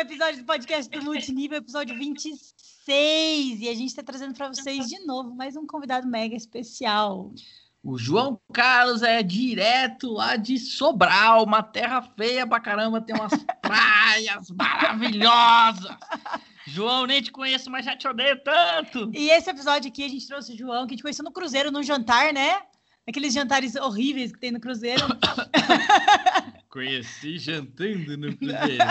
episódio do podcast do Multinível, episódio 26. E a gente está trazendo para vocês de novo mais um convidado mega especial. O João Carlos é direto lá de Sobral, uma terra feia pra caramba, tem umas praias maravilhosas. João, nem te conheço, mas já te odeio tanto. E esse episódio aqui a gente trouxe o João, que a gente conheceu no Cruzeiro, num jantar, né? Aqueles jantares horríveis que tem no Cruzeiro. Conheci jantando no Cruzeiro.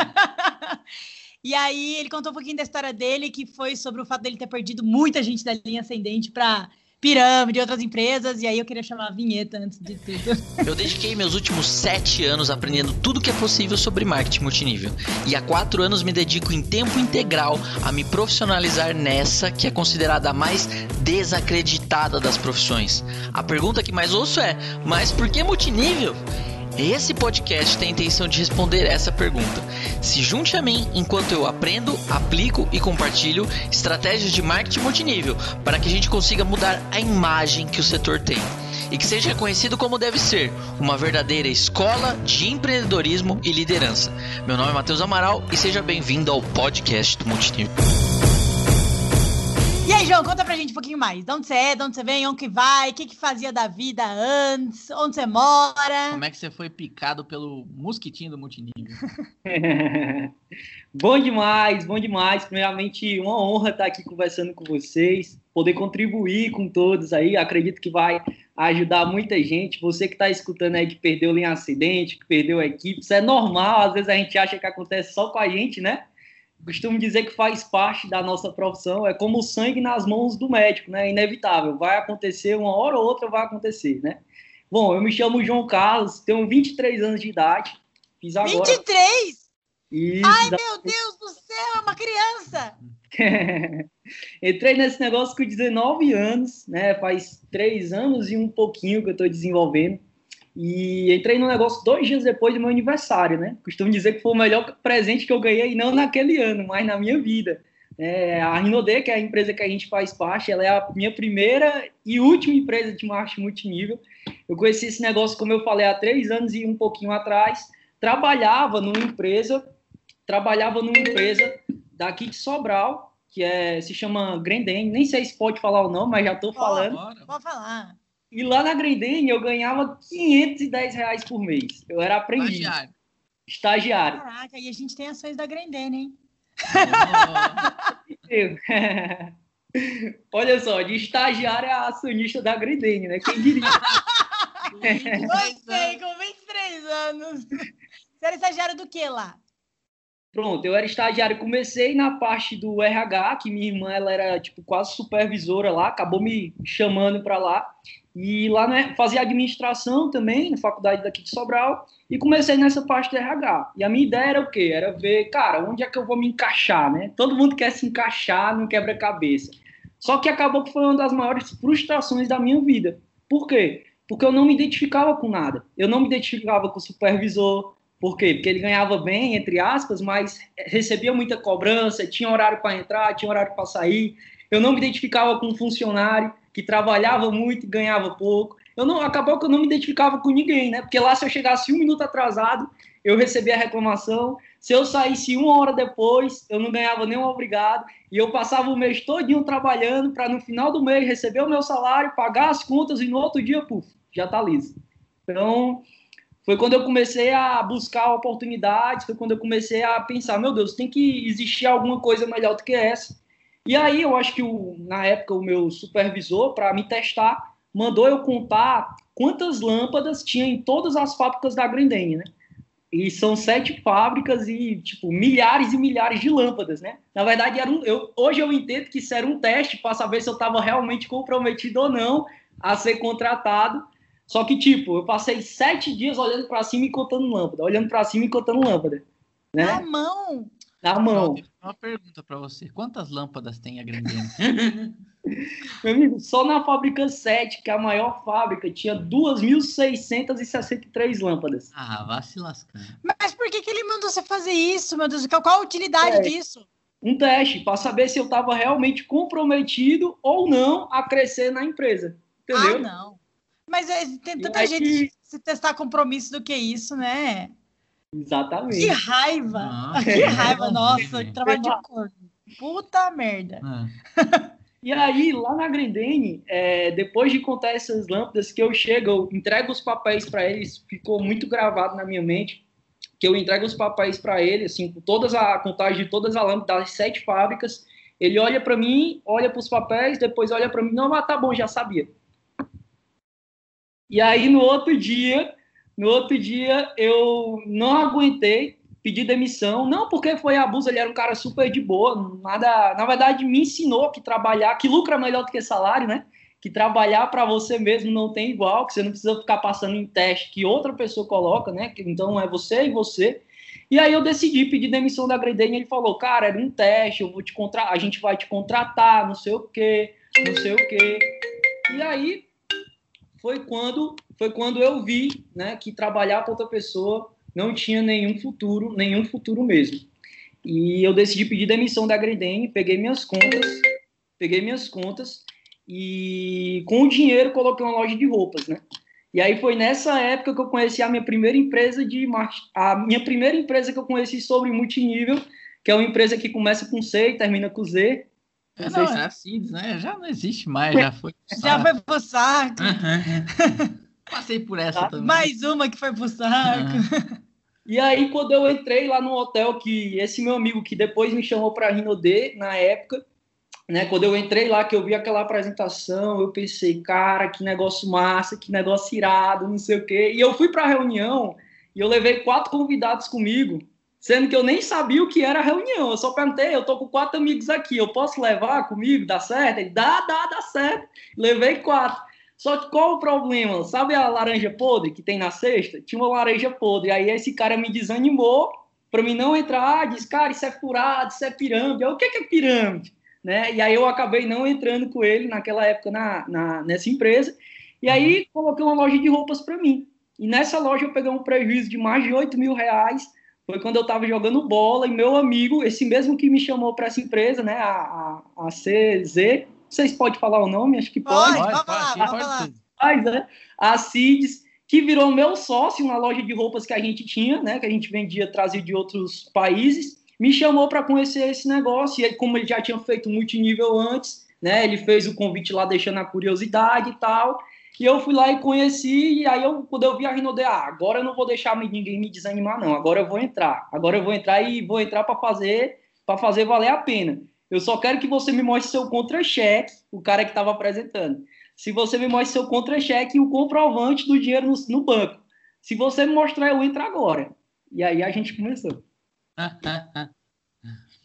E aí ele contou um pouquinho da história dele, que foi sobre o fato dele ter perdido muita gente da linha ascendente para pirâmide, outras empresas, e aí eu queria chamar a vinheta antes de tudo. Eu dediquei meus últimos sete anos aprendendo tudo que é possível sobre marketing multinível. E há quatro anos me dedico em tempo integral a me profissionalizar nessa que é considerada a mais desacreditada das profissões. A pergunta que mais ouço é: mas por que multinível? Esse podcast tem a intenção de responder essa pergunta. Se junte a mim enquanto eu aprendo, aplico e compartilho estratégias de marketing multinível para que a gente consiga mudar a imagem que o setor tem e que seja reconhecido como deve ser, uma verdadeira escola de empreendedorismo e liderança. Meu nome é Matheus Amaral e seja bem-vindo ao podcast do Multinível. E aí, João, conta pra gente um pouquinho mais. De onde você é, de onde você vem, onde que vai, o que, que fazia da vida antes, onde você mora. Como é que você foi picado pelo mosquitinho do multinível? bom demais, bom demais. Primeiramente, uma honra estar aqui conversando com vocês, poder contribuir com todos aí. Acredito que vai ajudar muita gente. Você que está escutando aí que perdeu em acidente, que perdeu a equipe, isso é normal. Às vezes a gente acha que acontece só com a gente, né? Costumo dizer que faz parte da nossa profissão, é como o sangue nas mãos do médico, né? É inevitável, vai acontecer, uma hora ou outra vai acontecer, né? Bom, eu me chamo João Carlos, tenho 23 anos de idade, fiz agora... 23? Isso, Ai, meu Deus do céu, é uma criança! Entrei nesse negócio com 19 anos, né? Faz três anos e um pouquinho que eu estou desenvolvendo. E entrei no negócio dois dias depois do meu aniversário, né? Costumo dizer que foi o melhor presente que eu ganhei, não naquele ano, mas na minha vida. É, a Rinode, que é a empresa que a gente faz parte, ela é a minha primeira e última empresa de marketing multinível. Eu conheci esse negócio, como eu falei, há três anos e um pouquinho atrás. Trabalhava numa empresa, trabalhava numa empresa daqui de Sobral, que é, se chama Grendene. Nem sei se pode falar ou não, mas já estou falando. Pode falar. E lá na Grendene eu ganhava 510 reais por mês. Eu era aprendiz. Estagiário. Estagiário. Caraca, e a gente tem ações da Grendene, hein? Olha só, de estagiário a acionista da Grendene, né? Quem diria? Você, com 23 anos. Você era estagiário do que lá? Pronto, eu era estagiário, comecei na parte do RH, que minha irmã ela era tipo quase supervisora lá, acabou me chamando para lá. E lá né, fazia administração também, na faculdade daqui de Sobral, e comecei nessa parte de RH. E a minha ideia era o quê? Era ver, cara, onde é que eu vou me encaixar, né? Todo mundo quer se encaixar no quebra-cabeça. Só que acabou que foi uma das maiores frustrações da minha vida. Por quê? Porque eu não me identificava com nada. Eu não me identificava com o supervisor. Por quê? Porque ele ganhava bem, entre aspas, mas recebia muita cobrança, tinha horário para entrar, tinha horário para sair. Eu não me identificava com um funcionário que trabalhava muito e ganhava pouco. Eu não, acabou que eu não me identificava com ninguém, né? Porque lá, se eu chegasse um minuto atrasado, eu recebia a reclamação. Se eu saísse uma hora depois, eu não ganhava nenhum obrigado. E eu passava o mês todinho trabalhando para no final do mês receber o meu salário, pagar as contas e no outro dia, puf, já tá liso. Então, foi quando eu comecei a buscar oportunidades, foi quando eu comecei a pensar, meu Deus, tem que existir alguma coisa melhor do que essa. E aí eu acho que o, na época o meu supervisor, para me testar, mandou eu contar quantas lâmpadas tinha em todas as fábricas da Grendene, né? E são sete fábricas e, tipo, milhares e milhares de lâmpadas, né? Na verdade, era um, eu, hoje eu entendo que isso era um teste para saber se eu estava realmente comprometido ou não a ser contratado. Só que, tipo, eu passei sete dias olhando para cima e contando lâmpada, olhando para cima e contando lâmpada. Né? Na mão! Na mão. Uma pergunta para você: quantas lâmpadas tem a Grendene? Meu amigo, só na fábrica 7, que é a maior fábrica, tinha 2.663 lâmpadas. Ah, vá se lascar. Mas por que, que ele mandou você fazer isso, meu Deus? Qual a utilidade é, disso? Um teste, para saber se eu estava realmente comprometido ou não a crescer na empresa. Entendeu? Ah, não. Mas é, tem tanta gente que... se testar compromisso do que isso, né? Exatamente. Que raiva! Ah, que raiva, nossa, que trabalho de corno. Puta merda. Ah, E aí, lá na Grendene, é, depois de contar essas lâmpadas, que eu chego, eu entrego os papéis para eles, ficou muito gravado na minha mente, que eu entrego os papéis para ele, assim, com todas a, a contagem de todas as lâmpadas das sete fábricas. Ele olha para mim, olha para os papéis, depois olha para mim, não, mas tá bom, já sabia. E aí, no outro dia, no outro dia, eu não aguentei, pedi demissão, não porque foi abuso, ele era um cara super de boa, nada, na verdade me ensinou que trabalhar, que lucra melhor do que salário, né? Que trabalhar para você mesmo não tem igual, que você não precisa ficar passando em teste que outra pessoa coloca, né? Então é você e você. E aí eu decidi pedir demissão da Gredane, ele falou: "Cara, era um teste, eu vou te contra... a gente vai te contratar, não sei o quê, não sei o quê". E aí foi quando foi quando eu vi, né, que trabalhar para outra pessoa não tinha nenhum futuro, nenhum futuro mesmo. E eu decidi pedir demissão da Gredene, peguei minhas contas, peguei minhas contas e com o dinheiro coloquei uma loja de roupas, né? E aí foi nessa época que eu conheci a minha primeira empresa de a minha primeira empresa que eu conheci sobre multinível, que é uma empresa que começa com C e termina com Z. É, Não não, sei se- era assim, né? Já não existe mais, já foi. Já foi pro saco. Passei por essa Tá, também. Mais uma que foi pro saco. E aí, quando eu entrei lá no hotel, que esse meu amigo que depois me chamou para Rinode, na época, né? Quando eu entrei lá, que eu vi aquela apresentação, eu pensei, cara, que negócio massa, que negócio irado, não sei o quê. E eu fui para a reunião e eu levei quatro convidados comigo, sendo que eu nem sabia o que era a reunião. Eu só perguntei, eu tô com quatro amigos aqui, eu posso levar comigo? Dá certo? Ele, dá, dá, dá certo. Levei quatro. Só que qual o problema? Sabe a laranja podre que tem na cesta? Tinha uma laranja podre. Aí esse cara me desanimou para mim não entrar. Diz, cara, isso é furado, isso é pirâmide. Eu, o que, que é pirâmide? Né? E aí eu acabei não entrando com ele naquela época na, na, nessa empresa. E aí coloquei uma loja de roupas para mim. E nessa loja eu peguei um prejuízo de mais de 8 mil reais. Foi quando eu estava jogando bola e meu amigo, esse mesmo que me chamou para essa empresa, né, a, a, a CZ, vocês podem falar o nome? Acho que pode. Pode. Pode, pode. Mas, né, a Cides, que virou meu sócio na loja de roupas que a gente tinha, né, que a gente vendia, trazia de outros países, me chamou para conhecer esse negócio. E aí, como ele já tinha feito multinível antes, né, ele fez o convite lá deixando a curiosidade e tal. E eu fui lá e conheci, e aí eu, quando eu vi a Rinode, ah, agora eu não vou deixar ninguém me desanimar, não. Agora eu vou entrar. Agora eu vou entrar e vou entrar para fazer, para fazer valer a pena. Eu só quero que você me mostre seu contra-cheque, o cara que estava apresentando. Se você me mostre seu contra-cheque e o comprovante do dinheiro no, no banco. Se você me mostrar, eu entro agora. E aí a gente começou.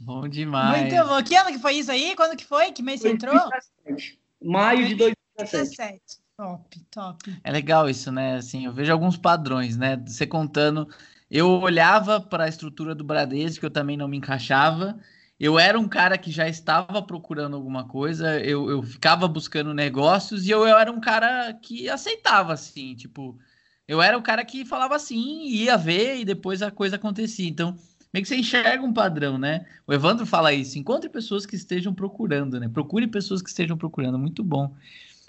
Bom demais. Muito bom. Que ano que foi isso aí? Quando que foi? Que mês você entrou? 2017. Maio de 2017. 17. Top, top. É legal isso, né? Assim, eu vejo alguns padrões, né? Você contando, eu olhava para a estrutura do Bradesco, eu também não me encaixava. Eu era um cara que já estava procurando alguma coisa, eu, eu ficava buscando negócios e eu, eu era um cara que aceitava, assim, tipo, eu era o cara que falava assim, ia ver e depois a coisa acontecia. Então, meio que você enxerga um padrão, né? O Evandro fala isso, encontre pessoas que estejam procurando, né? Procure pessoas que estejam procurando, muito bom.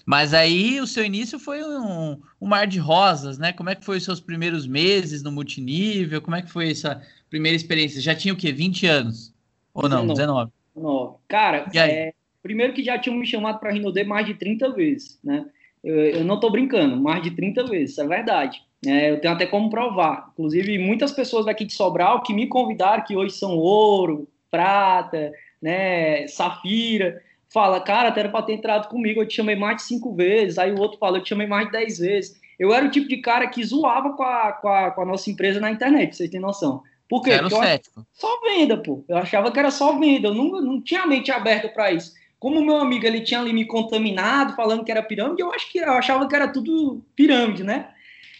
Mas aí o seu início foi um, um mar de rosas, né? Como é que foi os seus primeiros meses no multinível? Como é que foi essa primeira experiência? Já tinha o quê? 20 anos? Ou não? 19? 19. Cara, é, primeiro que já tinham me chamado para Rinode mais de 30 vezes, né? Eu, eu não tô brincando, mais de 30 vezes, é verdade. É, eu tenho até como provar. Inclusive, muitas pessoas daqui de Sobral que me convidaram, que hoje são ouro, prata, né, safira, fala, cara, tu era para ter entrado comigo, eu te chamei mais de cinco vezes. Aí o outro fala, eu te chamei mais de dez vezes. Eu era o tipo de cara que zoava com a, com a, com a nossa empresa na internet, pra vocês terem noção. Por quê? Era o Porque eu cético. só venda, pô. Eu achava que era só venda, eu não, não tinha a mente aberta para isso. Como o meu amigo ele tinha ali me contaminado, falando que era pirâmide, eu acho que eu achava que era tudo pirâmide, né?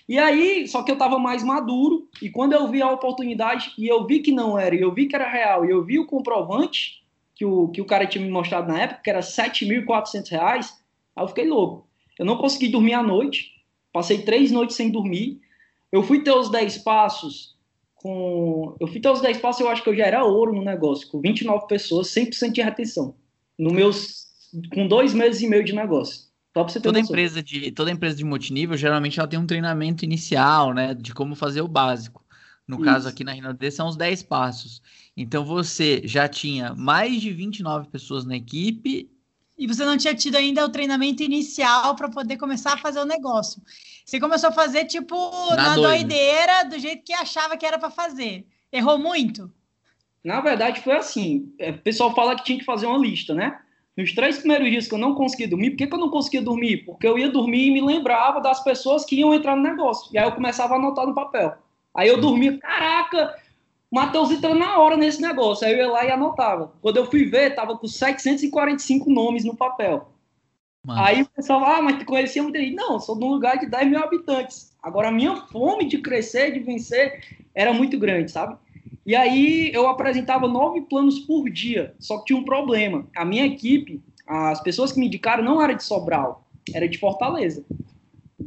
E aí, só que eu tava mais maduro, e quando eu vi a oportunidade, e eu vi que não era, e eu vi que era real, e eu vi o comprovante que o, que o cara tinha me mostrado na época, que era 7.400 reais, aí eu fiquei louco. Eu não consegui dormir à noite, passei três noites sem dormir, eu fui ter os 10 passos com. Eu fui ter os 10 passos, eu acho que eu já era ouro no negócio, com 29 pessoas, 100% de retenção. No meus. Com dois meses e meio de negócio. Só pra você ter Toda noção. empresa, de, toda empresa de multinível, geralmente ela tem um treinamento inicial, né? De como fazer o básico. No Isso. caso aqui na Rinode são os 10 passos. Então você já tinha mais de 29 pessoas na equipe. E você não tinha tido ainda o treinamento inicial para poder começar a fazer o negócio. Você começou a fazer, tipo, Na na, doideira, do jeito que achava que era para fazer. Errou muito? Na verdade, foi assim. é, O pessoal fala que tinha que fazer uma lista, né? Nos três primeiros dias que eu não conseguia dormir, por que, que eu não conseguia dormir? Porque eu ia dormir e me lembrava das pessoas que iam entrar no negócio. E aí eu começava a anotar no papel. Aí eu dormia, caraca, Matheus entrou na hora nesse negócio. Aí eu ia lá e anotava. Quando eu fui ver, tava com 745 nomes no papel. Mano, Aí o pessoal, ah, mas tu conhecia muito aí. Não, sou de um lugar de 10 mil habitantes. Agora, a minha fome de crescer, de vencer, era muito grande, sabe? E aí eu apresentava nove planos por dia. Só que tinha um problema. A minha equipe, as pessoas que me indicaram não era de Sobral, era de Fortaleza.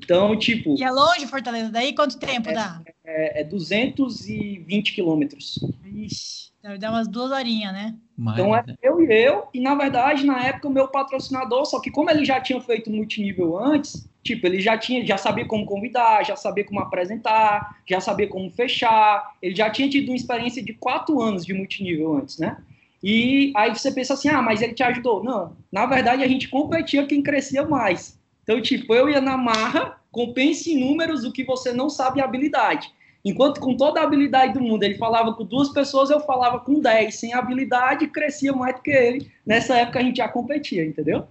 Então, tipo, E é longe, Fortaleza? Daí quanto tempo dá? é, é 220 quilômetros. Ixi, deve dar umas duas horinhas, né? mas- Então é eu e eu, e na verdade, na época, o meu patrocinador, só que como ele já tinha feito multinível antes, tipo, ele já tinha, já sabia como convidar, já sabia como apresentar, já sabia como fechar, ele já tinha tido uma experiência de quatro anos de multinível antes, né? E aí você pensa assim, ah, mas ele te ajudou. Não, na verdade a gente competia quem crescia mais. Então, tipo, eu ia na marra, compense em números o que você não sabe em habilidade. Enquanto com toda a habilidade do mundo ele falava com duas pessoas, eu falava com dez. Sem habilidade, crescia mais do que ele. Nessa época a gente já competia, entendeu?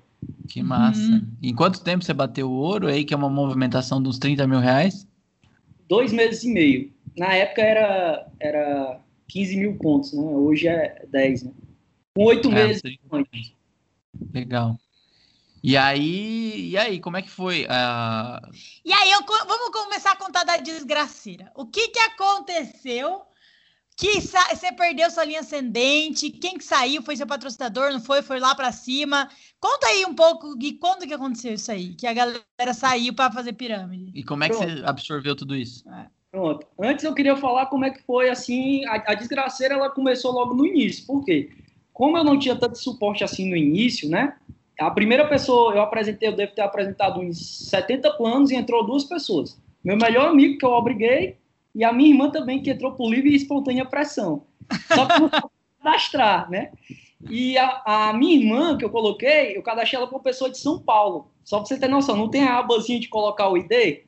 Que massa. Uhum. Em quanto tempo você bateu o ouro aí, que é uma movimentação de uns 30 mil reais? Dois meses e meio. Na época era, era 15 mil pontos, né? Hoje é 10, né? Com oito É, meses 30. antes. Legal. E aí, e aí, como é que foi? Ah, E aí, eu vamos começar a contar da desgraceira. O que que aconteceu que você perdeu sua linha ascendente? Quem que saiu? Foi seu patrocinador? Não foi? Foi lá pra cima? Conta aí um pouco de quando que aconteceu isso aí, que a galera saiu para fazer pirâmide. e como é que você absorveu tudo isso? Pronto. Antes eu queria falar como é que foi, assim, a, a desgraceira, ela começou logo no início. Por quê? Como eu não tinha tanto suporte assim no início, né? A primeira pessoa, eu apresentei, eu devo ter apresentado uns 70 planos e entrou duas pessoas. Meu melhor amigo, que eu obriguei, e a minha irmã também, que entrou por livre e espontânea pressão. Só que não cadastrar, né? E a, a minha irmã, que eu coloquei, eu cadastrei ela para uma pessoa de São Paulo. Só para você ter noção, não tem a abazinha de colocar o ID?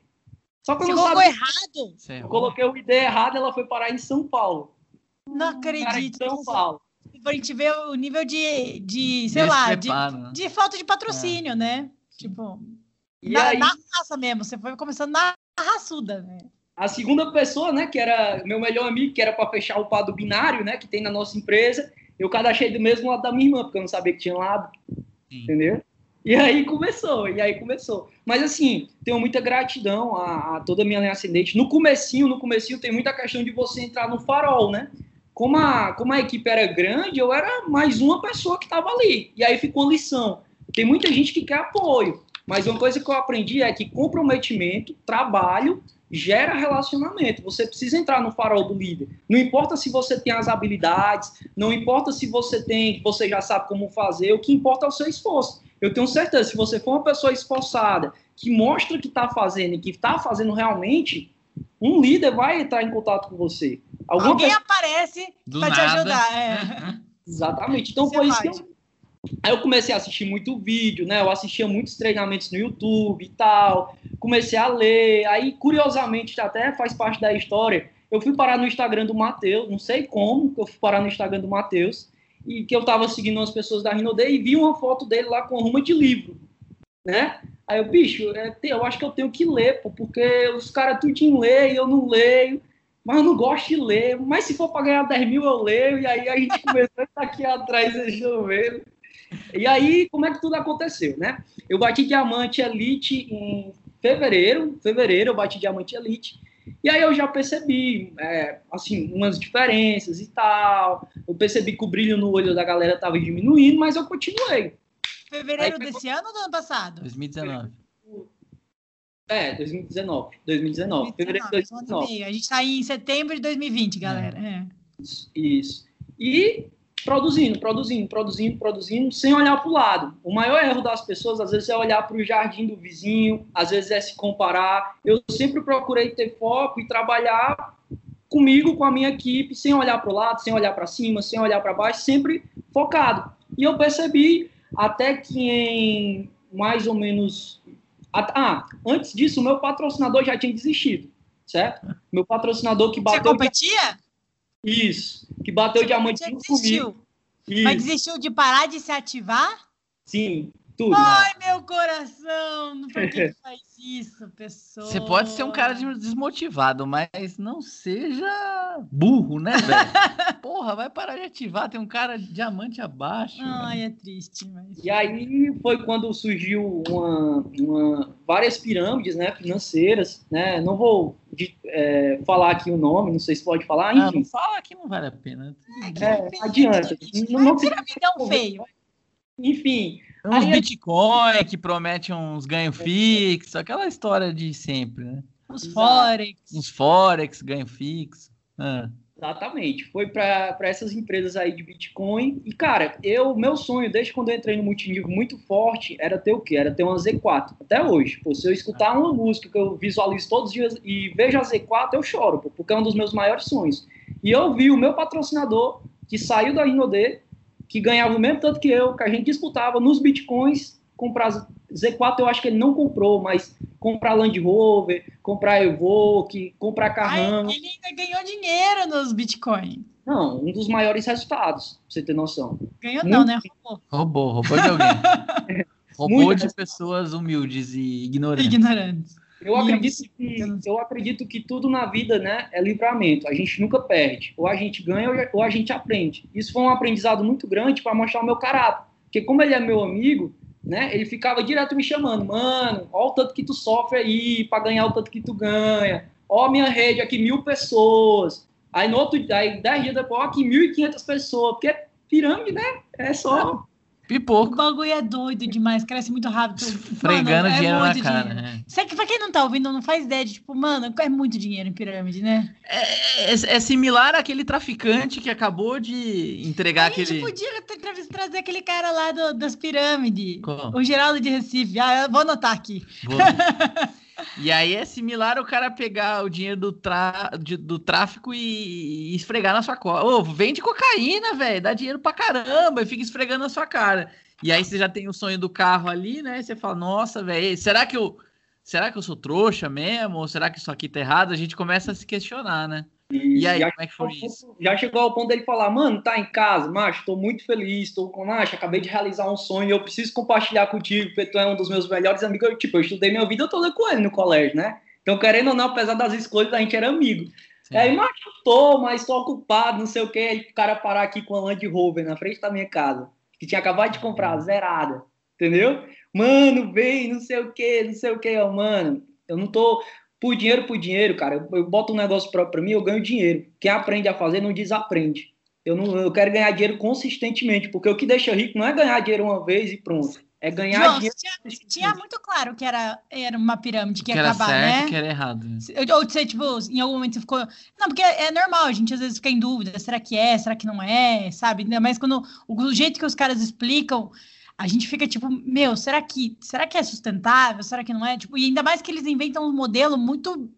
Só que eu Você não colocou errado? Eu coloquei o ID errado, ela foi parar em São Paulo. Não Cara, em acredito. São Paulo. Pra gente ver o nível de, de sei lá, de, né? de falta de patrocínio, né? Tipo, E na, aí, na raça mesmo. Você foi começando na raçuda, né? a segunda pessoa, né, que era meu melhor amigo, que era para fechar o par do binário, né, que tem na nossa empresa, eu cadastrei do mesmo lado da minha irmã, porque eu não sabia que tinha lado, Sim. entendeu? E aí começou, e aí começou. Mas assim, tenho muita gratidão a, a toda a minha linha ascendente. No comecinho, no comecinho tem muita questão de você entrar no farol, né? Como a, como a equipe era grande, eu era mais uma pessoa que estava ali. E aí ficou lição. Tem muita gente que quer apoio. Mas uma coisa que eu aprendi é que comprometimento, trabalho, gera relacionamento. Você precisa entrar no farol do líder. Não importa se você tem as habilidades, não importa se você tem, você já sabe como fazer, o que importa é o seu esforço. Eu tenho certeza, se você for uma pessoa esforçada, que mostra que está fazendo e que está fazendo realmente, um líder vai entrar em contato com você. Alguma Alguém pessoa- aparece pra te ajudar. É. Exatamente. Então Você foi isso que eu... Aí eu comecei a assistir muito vídeo, né? Eu assistia muitos treinamentos no YouTube e tal. Comecei a ler. Aí, curiosamente, até faz parte da história. Eu fui parar no Instagram do Matheus, não sei como, que eu fui parar no Instagram do Matheus, e que eu tava seguindo umas pessoas da Rinode e vi uma foto dele lá com uma de livro, né? Aí eu, bicho, é, eu acho que eu tenho que ler, pô, porque os caras tudinho leem, eu não leio, mas eu não gosto de ler. Mas se for para ganhar 10 mil, eu leio. E aí a gente começou a estar aqui atrás, vocês estão vendo. E aí, como é que tudo aconteceu, né? Eu bati diamante elite em fevereiro, fevereiro eu bati diamante elite. E aí eu já percebi, é, assim, umas diferenças e tal. Eu percebi que o brilho no olho da galera estava diminuindo, mas eu continuei. Fevereiro Aí desse ano ou do ano passado? 2019. É, 2019. 2019. Fevereiro de 2019, um ano e 2019. meio. A gente tá em setembro de 2020, galera. É. Isso. E produzindo, produzindo, produzindo, produzindo, sem olhar para o lado. O maior erro das pessoas, às vezes, é olhar para o jardim do vizinho, às vezes é se comparar. Eu sempre procurei ter foco e trabalhar comigo, com a minha equipe, sem olhar para o lado, sem olhar para cima, sem olhar para baixo, sempre focado. E eu percebi até que em mais ou menos. Ah, antes disso, o meu patrocinador já tinha desistido, certo? Meu patrocinador que bateu. Você competia? Isso, que bateu Você diamante desistiu. comigo. Mas Isso, desistiu de parar de se ativar? sim, tudo. Ai, meu coração! Por que faz isso, pessoa? Você pode ser um cara desmotivado, mas não seja burro, né, velho? Porra, vai parar de ativar, tem um cara diamante abaixo. Ai, é triste, mas. E aí foi quando surgiu uma, uma- várias pirâmides né, financeiras, né? Não vou de- é, falar aqui o nome, não sei se pode falar, Ah, enfim. não fala que não vale a pena. É, adianta. Não, não se- Piramidão feio. Enfim, Uns Aí- Bitcoin que prometem uns ganhos fixos, aquela história de sempre, né? Os Exato. Forex. Uns Forex, ganho fixo. Ah, Exatamente. Foi para essas empresas aí de Bitcoin. E, cara, eu, meu sonho, desde quando eu entrei no multinível muito forte, era ter o quê? Era ter uma Z4. Até hoje. Pô, se eu escutar uma música que eu visualizo todos os dias e vejo a Z4, eu choro, pô, porque é um dos meus maiores sonhos. E eu vi o meu patrocinador, que saiu da Rinode, que ganhava o mesmo tanto que eu, que a gente disputava nos Bitcoins, comprar Z4 eu acho que ele não comprou, mas comprar Land Rover, comprar Evoque, comprar Ai, Carrão. ele ainda ganhou dinheiro nos Bitcoin. Não, um dos maiores resultados, pra você ter noção. Ganhou Muito não, né? Roubou. roubou, roubou de alguém. roubou Muita de pessoas humildes e ignorantes. Ignorantes. Eu acredito, que, eu acredito que tudo na vida né, é livramento. A gente nunca perde. Ou a gente ganha ou- a gente aprende. Isso foi um aprendizado muito grande para mostrar o meu caráter. Porque como ele é meu amigo, né, ele ficava direto me chamando. Mano, ó o tanto que tu sofre aí para ganhar o tanto que tu ganha. Ó minha rede aqui, mil pessoas. Aí no outro aí dez dias depois, ó aqui, mil e quinhentas pessoas. Porque pirâmide, né? É só... O Pipoco, bagulho é doido demais, cresce muito rápido. esfregando Mano, é dinheiro na muito cara. dinheiro. né? Isso aqui, pra quem não tá ouvindo, não faz ideia de, tipo, mano, é muito dinheiro em pirâmide, né? É, é- é similar àquele traficante que acabou de entregar a gente aquele. podia ter- tra- trazer aquele cara lá do- das pirâmides. O Geraldo de Recife. Ah, eu vou anotar aqui. Vou. E aí é similar o cara pegar o dinheiro do, tra... do tráfico e... e esfregar na sua cara. Ô, vende cocaína, velho. Dá dinheiro pra caramba e fica esfregando na sua cara. E aí você já tem o sonho do carro ali, né? Você fala, nossa, velho, será que eu. Será que eu sou trouxa mesmo? Ou será que isso aqui tá errado? A gente começa a se questionar, né? E aí, já como é que foi isso? Já chegou ao ponto dele falar, mano, tá em casa, macho, tô muito feliz, tô com, macho, acabei de realizar um sonho, eu preciso compartilhar contigo, porque tu é um dos meus melhores amigos. Eu, tipo, eu estudei minha vida toda com ele no colégio, né? Então, querendo ou não, apesar das escolhas, a gente era amigo. Sim. Aí, macho, tô, mas tô ocupado, não sei o quê. Aí o cara parar aqui com a Land Rover na frente da minha casa, que tinha acabado de comprar, zerada, entendeu? Mano, vem, não sei o quê, não sei o quê, ó, mano. Eu não tô por dinheiro por dinheiro, cara. Eu, eu boto um negócio próprio pra mim, eu ganho dinheiro. Quem aprende a fazer não desaprende. Eu não, eu quero ganhar dinheiro consistentemente, porque o que deixa rico não é ganhar dinheiro uma vez e pronto. É ganhar João, dinheiro. tinha, tinha muito claro que era, era uma pirâmide que Que ia era acabar, certo, né? que era errado. Ou você, tipo, em algum momento você ficou. Não, porque é normal, a gente às vezes fica em dúvida: será que é, será que não é, sabe? Mais quando o, o jeito que os caras explicam, a gente fica tipo, meu, será que, será que é sustentável? Será que não é? Tipo, e ainda mais que eles inventam um modelo muito.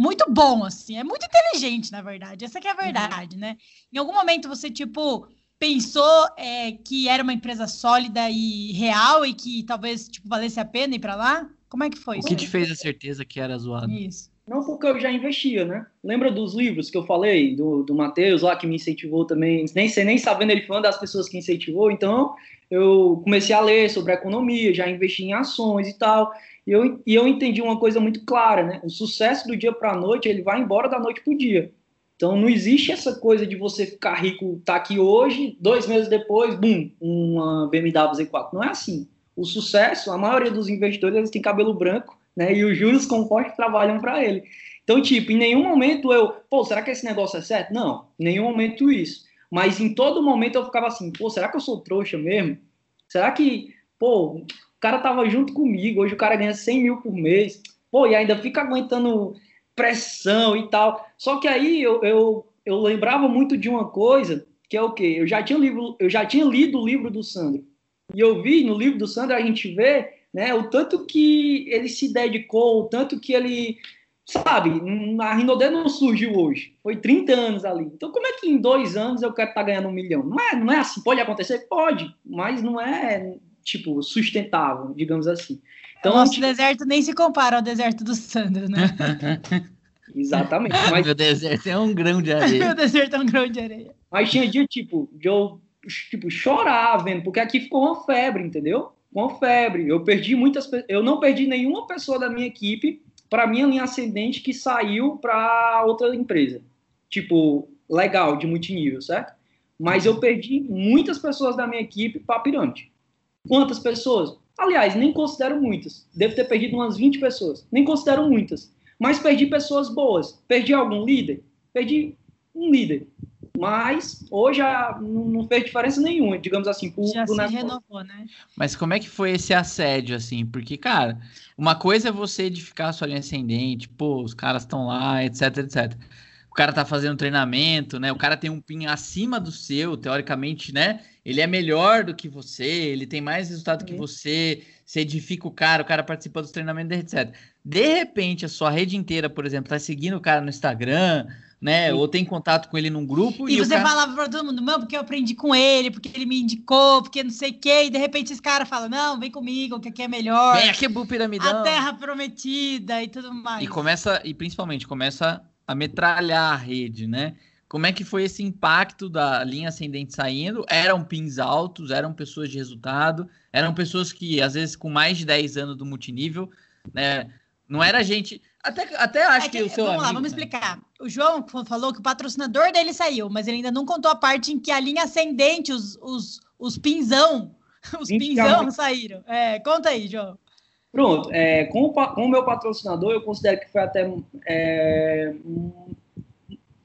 Muito bom, assim, é muito inteligente, na verdade. Essa que é a verdade, né? Em algum momento você, tipo, pensou é, que era uma empresa sólida e real e que talvez, tipo, valesse a pena ir pra lá? Como é que foi O que te fez a certeza que era zoado? Isso. Não porque eu já investia, né? Lembra dos livros que eu falei, do, do Matheus lá, que me incentivou também? Nem sei nem sabendo, ele foi uma das pessoas que incentivou. Então, eu comecei a ler sobre a economia, já investi em ações e tal. E eu, e eu entendi uma coisa muito clara, né? O sucesso do dia para a noite, ele vai embora da noite para o dia. Então, não existe essa coisa de você ficar rico, tá aqui hoje, dois meses depois, bum, uma BMW Z4. Não é assim. O sucesso, a maioria dos investidores, eles têm cabelo branco, né? E os juros compostos trabalham para ele. Então, tipo, em nenhum momento eu, pô, será que esse negócio é certo? Não, em nenhum momento isso. Mas em todo momento eu ficava assim, pô, será que eu sou trouxa mesmo? Será que, pô, o cara tava junto comigo, hoje o cara ganha 100 mil por mês, pô, e ainda fica aguentando pressão e tal. Só que aí eu, eu, eu lembrava muito de uma coisa, que é o quê? Eu já tinha, livro, eu já tinha lido o livro do Sandro. E eu vi no livro do Sandro, a gente vê né, o tanto que ele se dedicou, o tanto que ele sabe, a Rinodê não surgiu hoje. Foi 30 anos ali. Então, como é que em dois anos eu quero estar tá ganhando um milhão? Não é, não é assim. Pode acontecer? Pode. Mas não é, tipo, sustentável, digamos assim. Então, o nosso tipo... deserto nem se compara ao deserto do Sandro, né? Exatamente. Mas... Meu deserto é um grão de areia. Meu deserto é um grão de areia. Mas tinha dia, tipo, de eu tipo, chorar vendo, porque aqui ficou uma febre, entendeu? Uma febre. Eu perdi muitas Eu não perdi nenhuma pessoa da minha equipe para minha linha ascendente que saiu para outra empresa. Tipo, legal, de multinível, certo? Mas eu perdi muitas pessoas da minha equipe para pirâmide. Quantas pessoas? Aliás, nem considero muitas. Devo ter perdido umas 20 pessoas. Nem considero muitas. Mas perdi pessoas boas. Perdi algum líder? Perdi um líder. Mas hoje a, não fez diferença nenhuma, digamos assim. Por, Já por se renovou, né? Mas como é que foi esse assédio, assim? Porque, cara, uma coisa é você edificar a sua linha ascendente, pô, os caras estão lá, etc, etc. O cara tá fazendo treinamento, né? O cara tem um pin acima do seu, teoricamente, né? Ele é melhor do que você, ele tem mais resultado que você, você edifica o cara, o cara participa dos treinamentos, etc. De repente, a sua rede inteira, por exemplo, tá seguindo o cara no Instagram, né? Ou tem contato com ele num grupo. E, e você cara... falava para todo mundo, não, porque eu aprendi com ele, porque ele me indicou, porque não sei o quê, e de repente esse cara fala, não, vem comigo, que aqui é melhor. Vem aqui, é piramidão. A terra prometida e tudo mais. E começa, e principalmente, começa a metralhar a rede, né? Como é que foi esse impacto da linha ascendente saindo? Eram pins altos, eram pessoas de resultado, eram pessoas que, às vezes, com mais de 10 anos do multinível, né? Não era gente. Até, até acho é que, que, o seu. Vamos amigo, lá, vamos né? explicar. O João falou que o patrocinador dele saiu, mas ele ainda não contou a parte em que a linha ascendente, os, os, os pinzão, os pinzão saíram. É, conta aí, João. Pronto, é, com, o, com o meu patrocinador, eu considero que foi até é,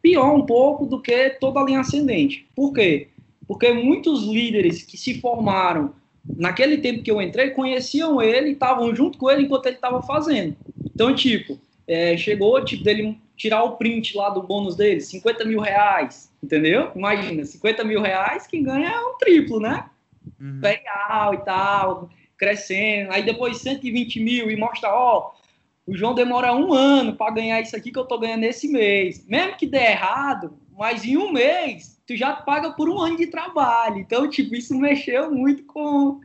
pior um pouco do que toda a linha ascendente. Por quê? Porque muitos líderes que se formaram naquele tempo que eu entrei conheciam ele, estavam junto com ele enquanto ele estava fazendo. Então, tipo, é, chegou tipo, dele tirar o print lá do bônus dele, 50 mil reais, entendeu? Imagina, 50 mil reais, quem ganha é um triplo, né? Uhum. E tal, crescendo. Aí depois 120 mil e mostra, ó, o João demora um ano para ganhar isso aqui que eu tô ganhando esse mês. Mesmo que der errado, mas em um mês, tu já paga por um ano de trabalho. Então, tipo, isso mexeu muito com,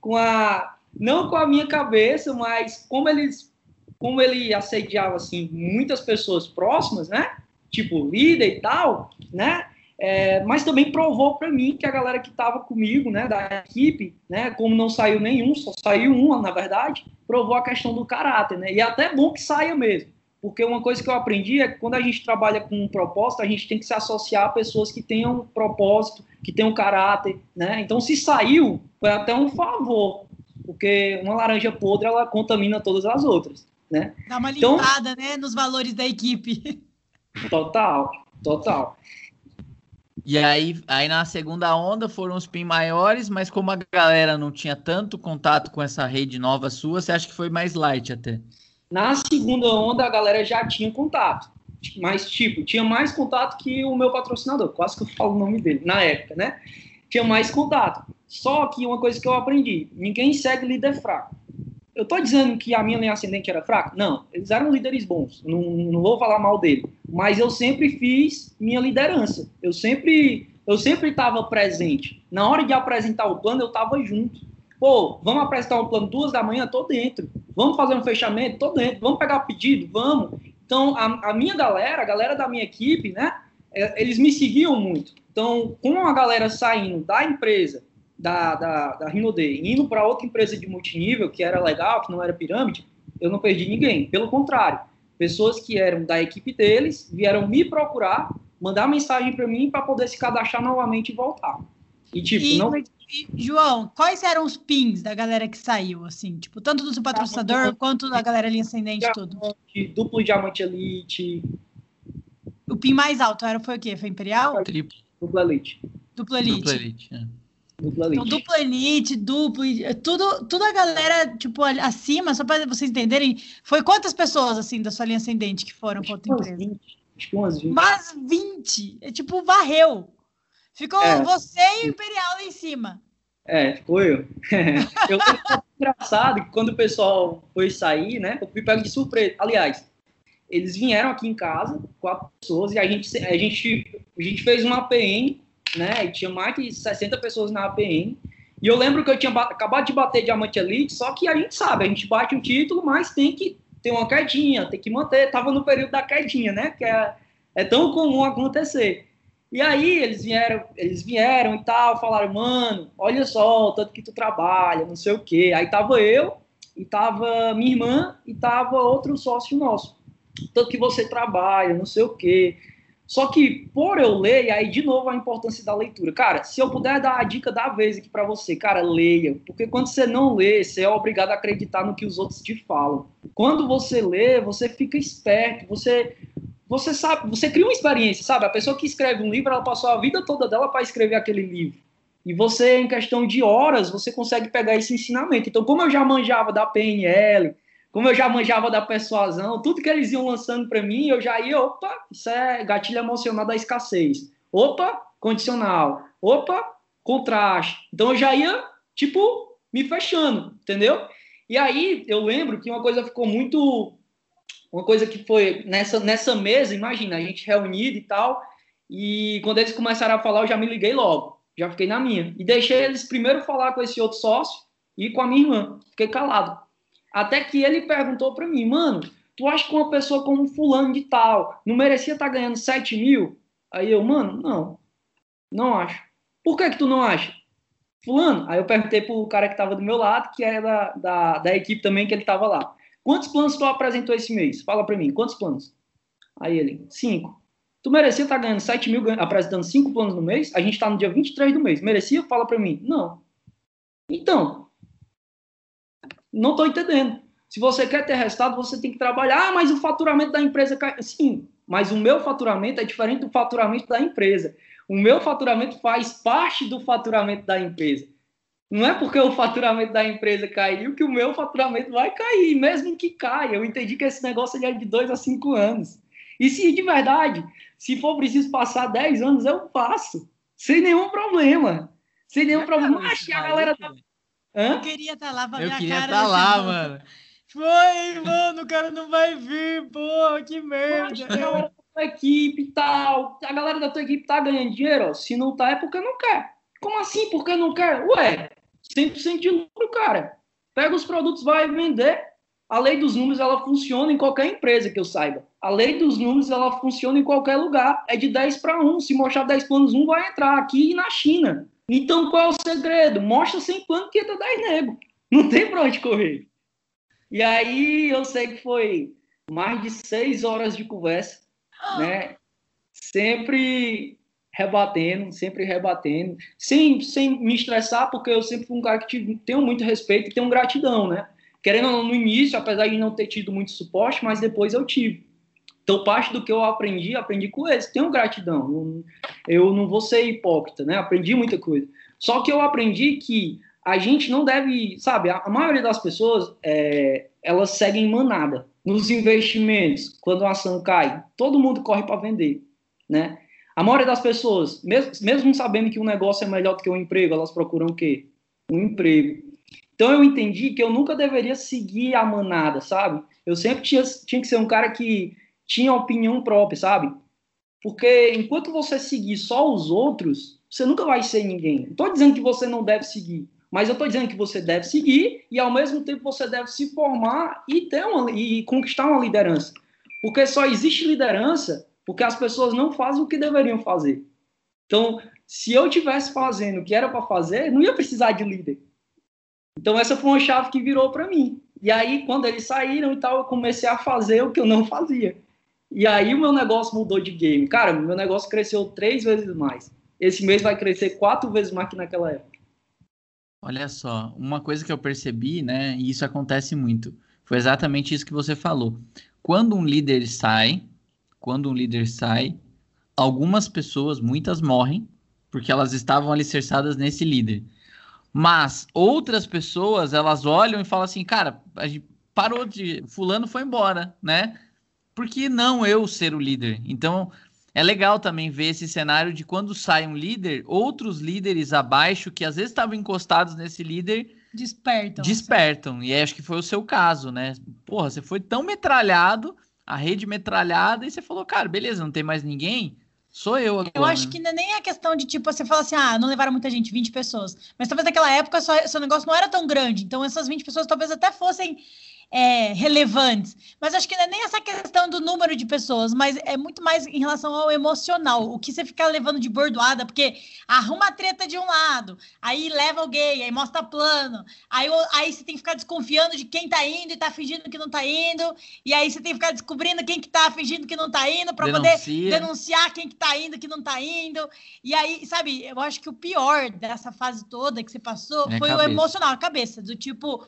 com a. Não com a minha cabeça, mas como eles. Como ele assediava, assim, muitas pessoas próximas, né? Tipo, líder e tal, né? É, mas também provou para mim que a galera que estava comigo, né, da equipe, né, como não saiu nenhum, só saiu um, na verdade, provou a questão do caráter, né, e é até bom que saia mesmo, porque uma coisa que eu aprendi é que quando a gente trabalha com um propósito, a gente tem que se associar a pessoas que tenham um propósito, que tenham caráter, né, então se saiu, foi até um favor, porque uma laranja podre, ela contamina todas as outras, né. Dá uma então limpada, então, né, nos valores da equipe. Total, total. E aí, aí na segunda onda foram os PIN maiores, mas como a galera não tinha tanto contato com essa rede nova sua, você acha que foi mais light até? Na segunda onda a galera já tinha contato. Mas, tipo, tinha mais contato que o meu patrocinador. Quase que eu falo o nome dele, na época, né? Tinha mais contato. Só que uma coisa que eu aprendi: ninguém segue líder fraco. Eu tô dizendo que a minha linha ascendente era fraca? Não, eles eram líderes bons. Não, não vou falar mal dele mas eu sempre fiz minha liderança. Eu sempre eu sempre estava presente. Na hora de apresentar o plano, eu estava junto. Pô, vamos apresentar um plano duas da manhã, tô dentro. Vamos fazer um fechamento, tô dentro. Vamos pegar o pedido, vamos. Então, a, a minha galera, a galera da minha equipe, né? É, eles me seguiam muito. Então, com a galera saindo da empresa, da, da, da Rinode, indo para outra empresa de multinível, que era legal, que não era pirâmide, eu não perdi ninguém. Pelo contrário, Pessoas que eram da equipe deles vieram me procurar, mandar mensagem para mim para poder se cadastrar novamente e voltar. E tipo, e, não. E, João, quais eram os pins da galera que saiu, assim? Tipo, tanto do seu patrocinador diamante, quanto da galera ali ascendente, tudo? Duplo diamante elite. O pin mais alto era, foi o quê? Foi Imperial? Triplo. Duplo elite. Duplo elite. Duplo elite, é. Dupla elite. Então, dupla elite, duplo, tudo, tudo a galera, tipo, acima, só para vocês entenderem, foi quantas pessoas, assim, da sua linha ascendente que foram para outra empresa? 20, acho que umas 20. Mas 20! É tipo, varreu. Ficou é. você e o Imperial lá em cima. É, ficou eu. eu engraçado que quando o pessoal foi sair, né, eu fui pego de surpresa. Aliás, eles vieram aqui em casa, quatro pessoas, e a gente, a gente, a gente fez uma APN, né? E tinha mais de 60 pessoas na APN. E eu lembro que eu tinha acabado de bater Diamante Elite, só que a gente sabe, a gente bate o título, mas tem que ter uma quedinha, tem que manter. Tava no período da quedinha, né? Que é, é tão comum acontecer. E aí eles vieram, eles vieram e tal, falaram, mano, olha só, tanto que tu trabalha, não sei o quê. Aí tava eu, e tava minha irmã, e tava outro sócio nosso. Tanto que você trabalha, não sei o quê. Só que, por eu ler, aí de novo a importância da leitura. Cara, se eu puder dar a dica da vez aqui para você, cara, leia. Porque quando você não lê, você é obrigado a acreditar no que os outros te falam. Quando você lê, você fica esperto, você você sabe, você cria uma experiência, sabe? A pessoa que escreve um livro, ela passou a vida toda dela para escrever aquele livro. E você, em questão de horas, você consegue pegar esse ensinamento. Então, como eu já manjava da PNL, como eu já manjava da persuasão, tudo que eles iam lançando para mim, eu já ia, opa, isso é gatilho emocional da escassez. Opa, condicional. Opa, contraste. Então, eu já ia, tipo, me fechando, entendeu? E aí, eu lembro que uma coisa ficou muito uma coisa que foi nessa, nessa mesa, imagina, a gente reunido e tal, e quando eles começaram a falar, eu já me liguei logo, já fiquei na minha. E deixei eles primeiro falar com esse outro sócio e com a minha irmã, fiquei calado. Até que ele perguntou para mim, mano, tu acha que uma pessoa como fulano de tal não merecia estar tá ganhando 7 mil? Aí eu, mano, não, não acho. Por que que tu não acha? Fulano, aí eu perguntei pro cara que tava do meu lado, que era da, da, da equipe também, que ele tava lá. Quantos planos tu apresentou esse mês? Fala para mim, quantos planos? Aí ele, cinco. Tu merecia estar tá ganhando 7 mil apresentando cinco planos no mês? A gente está no dia 23 do mês. Merecia? Fala para mim. Não. Então, não estou entendendo. Se você quer ter resultado, você tem que trabalhar. Ah, mas o faturamento da empresa cai. Sim, mas o meu faturamento é diferente do faturamento da empresa. O meu faturamento faz parte do faturamento da empresa. Não é porque o faturamento da empresa caiu que o meu faturamento vai cair, mesmo que caia. Eu entendi que esse negócio é de dois a cinco anos. E se de verdade, se for preciso passar 10 anos, eu passo. Sem nenhum problema. Sem nenhum é problema. Acho que a galera tá. Hã? Eu queria estar tá lá pra eu ver a cara. Eu queria estar tá lá, mano. Foi, mano, o cara não vai vir, pô, que merda. a galera da tua equipe tal. A galera da tua equipe tá ganhando dinheiro, ó. Se não tá, é porque não quer. Como assim? Porque não quer? Ué, 100% de lucro, cara. Pega os produtos, vai vender. A lei dos números, ela funciona em qualquer empresa que eu saiba. A lei dos números, ela funciona em qualquer lugar. É de 10 para 1. Se mostrar 10 planos, um vai entrar aqui e na China. Então, qual é o segredo? Mostra sem plano que entra 10 nego. Não tem para onde correr. E aí, eu sei que foi mais de seis horas de conversa, né? Sempre rebatendo, sempre rebatendo, sem, sem me estressar, porque eu sempre fui um cara que tive, tenho muito respeito e tenho gratidão, né? Querendo no início, apesar de não ter tido muito suporte, mas depois eu tive. Então, parte do que eu aprendi, aprendi com eles. Tenho gratidão. Eu não vou ser hipócrita, né? Aprendi muita coisa. Só que eu aprendi que a gente não deve, sabe? A maioria das pessoas, é, elas seguem manada. Nos investimentos, quando a ação cai, todo mundo corre para vender, né? A maioria das pessoas, mesmo, mesmo sabendo que um negócio é melhor do que um emprego, elas procuram o quê? Um emprego. Então eu entendi que eu nunca deveria seguir a manada, sabe? Eu sempre tinha, tinha que ser um cara que tinha opinião própria, sabe? Porque enquanto você seguir só os outros, você nunca vai ser ninguém. Não estou dizendo que você não deve seguir, mas eu estou dizendo que você deve seguir e ao mesmo tempo você deve se formar e ter uma, e conquistar uma liderança. Porque só existe liderança porque as pessoas não fazem o que deveriam fazer. Então, se eu tivesse fazendo o que era para fazer, não ia precisar de líder. Então, essa foi uma chave que virou para mim. E aí, quando eles saíram e tal, eu comecei a fazer o que eu não fazia. E aí, o meu negócio mudou de game. Cara, meu negócio cresceu três vezes mais. Esse mês vai crescer quatro vezes mais que naquela época. Olha só, uma coisa que eu percebi, né, e isso acontece muito, foi exatamente isso que você falou. Quando um líder sai, quando um líder sai, algumas pessoas, muitas morrem, porque elas estavam alicerçadas nesse líder. Mas outras pessoas, elas olham e falam assim, cara, a gente parou de. Fulano foi embora, né? Por que não eu ser o líder? Então, é legal também ver esse cenário de quando sai um líder, outros líderes abaixo, que às vezes estavam encostados nesse líder. Despertam. Despertam. Assim. E acho que foi o seu caso, né? Porra, você foi tão metralhado a rede metralhada e você falou, cara, beleza, não tem mais ninguém, sou eu agora. Eu acho que não é nem a questão de, tipo, você fala assim, ah, não levaram muita gente, 20 pessoas. Mas talvez naquela época seu negócio não era tão grande, então essas 20 pessoas talvez até fossem é, relevantes. Mas acho que não é nem essa questão do número de pessoas, mas é muito mais em relação ao emocional. O que você fica levando de bordoada, porque arruma a treta de um lado, aí leva o gay, aí mostra plano, aí, aí você tem que ficar desconfiando de quem tá indo e tá fingindo que não tá indo, e aí você tem que ficar descobrindo quem que tá fingindo que não tá indo para poder denunciar quem que tá indo que não tá indo. E aí, sabe, eu acho que o pior dessa fase toda que você passou é foi cabeça. o emocional, a cabeça, do tipo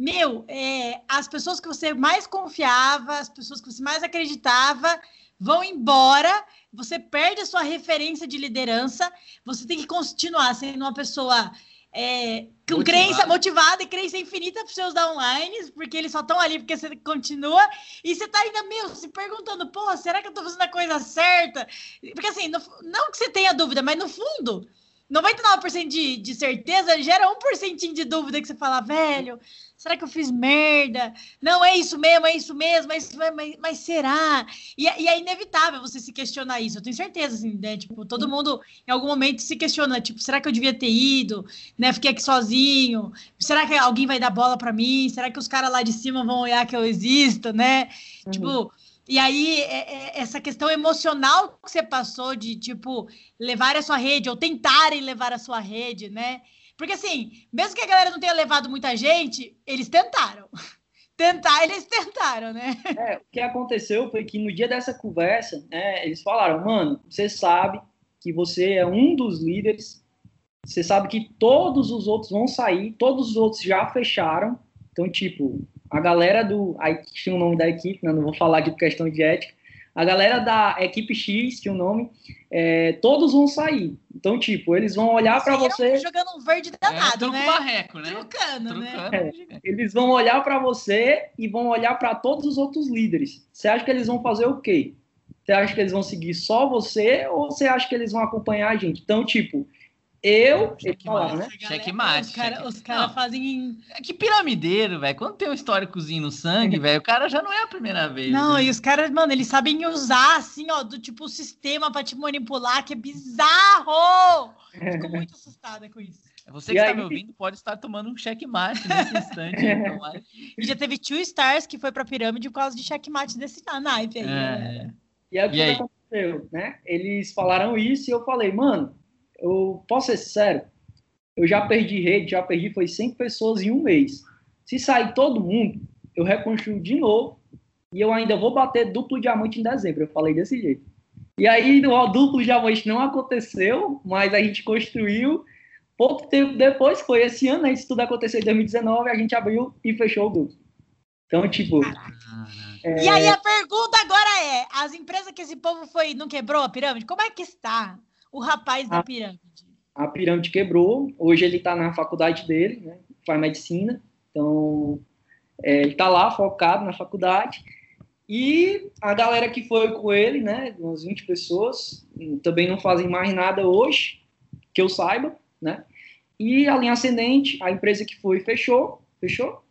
meu, é, as pessoas que você mais confiava, as pessoas que você mais acreditava, vão embora, você perde a sua referência de liderança, você tem que continuar sendo uma pessoa é, com motivada. crença motivada e crença infinita para os seus downlines, porque eles só estão ali porque você continua, e você está ainda, meu, se perguntando, pô, será que eu estou fazendo a coisa certa? Porque assim, no, não que você tenha dúvida, mas no fundo, 99% de, de certeza gera 1% de dúvida que você fala, velho, Será que eu fiz merda? Não, é isso mesmo, é isso mesmo, mas, mas, mas será? E, e, é inevitável você se questionar isso, eu tenho certeza, assim, né? Tipo, todo mundo em algum momento se questiona, tipo, será que eu devia ter ido? Né? Fiquei aqui sozinho. Será que alguém vai dar bola para mim? Será que os caras lá de cima vão olhar que eu existo, né? Uhum. Tipo, e aí, é, é, essa questão emocional que você passou de, tipo, levar a sua rede, ou tentarem levar a sua rede, né? Porque assim, mesmo que a galera não tenha levado muita gente, eles tentaram. Tentar, eles tentaram, né? É, o que aconteceu foi que no dia dessa conversa, né, eles falaram, mano, você sabe que você é um dos líderes, você sabe que todos os outros vão sair, todos os outros já fecharam. Então, tipo, a galera do. Aí tinha o nome da equipe, né, não vou falar aqui por questão de ética, a galera da equipe X, que o nome, é, todos vão sair. Então, tipo, eles vão olhar para você. Jogando um verde danado, é, né? Barreco, né? Trucando, né? É, eles vão olhar para você e vão olhar para todos os outros líderes. Você acha que eles vão fazer o quê? Você acha que eles vão seguir só você ou você acha que eles vão acompanhar a gente? Então, tipo, eu. Checkmate, né? Checkmate. Os caras cara fazem. É que piramideiro, velho. Quando tem um históricozinho no sangue, velho, o cara já não é a primeira vez. Não, né? e os caras, mano, eles sabem usar, assim, ó, do tipo, o sistema pra te manipular, que é bizarro! Fico muito assustada com isso. É você que está me ouvindo pode estar tomando um checkmate nesse instante. Então, e já teve two stars que foi pra pirâmide por causa de checkmate desse naipe aí. É. Né? E aí o que aconteceu, né? Eles falaram isso e eu falei, mano eu posso ser sincero, eu já perdi rede, já perdi foi 100 pessoas em um mês. Se sair todo mundo, eu reconstruo de novo e eu ainda vou bater duplo diamante em dezembro. Eu falei desse jeito. E aí o duplo diamante não aconteceu, mas a gente construiu. Pouco tempo depois, foi esse ano, né? Isso tudo aconteceu em 2019, a gente abriu e fechou o duplo. Então, tipo. É... E aí a pergunta agora é: as empresas que esse povo foi não quebrou a pirâmide, como é que está? O rapaz da pirâmide? A pirâmide quebrou. Hoje ele está na faculdade dele, né? faz medicina. Então, é, ele está lá focado na faculdade. E a galera que foi com ele, né, umas 20 pessoas, também não fazem mais nada hoje, que eu saiba, né? E a linha ascendente, a empresa que foi, fechou. Fechou?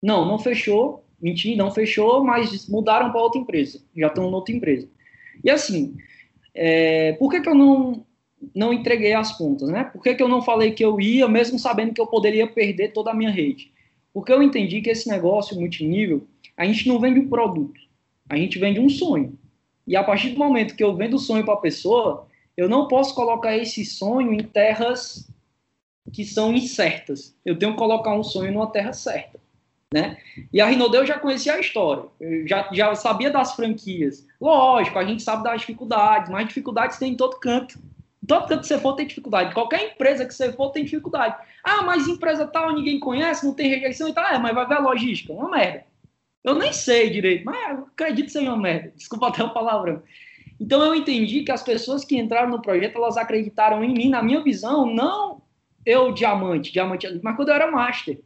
Não, não fechou. Menti, não fechou, mas mudaram para outra empresa. Já estão em outra empresa. E assim, é, por que, que eu não, não entreguei as pontas, né? Por que, que eu não falei que eu ia, mesmo sabendo que eu poderia perder toda a minha rede? Porque eu entendi que esse negócio multinível, a gente não vende um produto, a gente vende um sonho. E a partir do momento que eu vendo o sonho para a pessoa, eu não posso colocar esse sonho em terras que são incertas. Eu tenho que colocar um sonho numa terra certa. Né? E a Rinode eu já conhecia a história, já, já sabia das franquias. Lógico, a gente sabe das dificuldades, mas dificuldades tem em todo canto. Em todo canto que você for tem dificuldade. Qualquer empresa que você for tem dificuldade. Ah, mas empresa tal ninguém conhece, não tem rejeição e tal. É, mas vai ver a logística, uma merda. Eu nem sei direito, mas acredito ser uma merda. Desculpa até o palavrão. Então eu entendi que as pessoas que entraram no projeto, elas acreditaram em mim, na minha visão, não eu diamante, diamante, mas quando eu era master.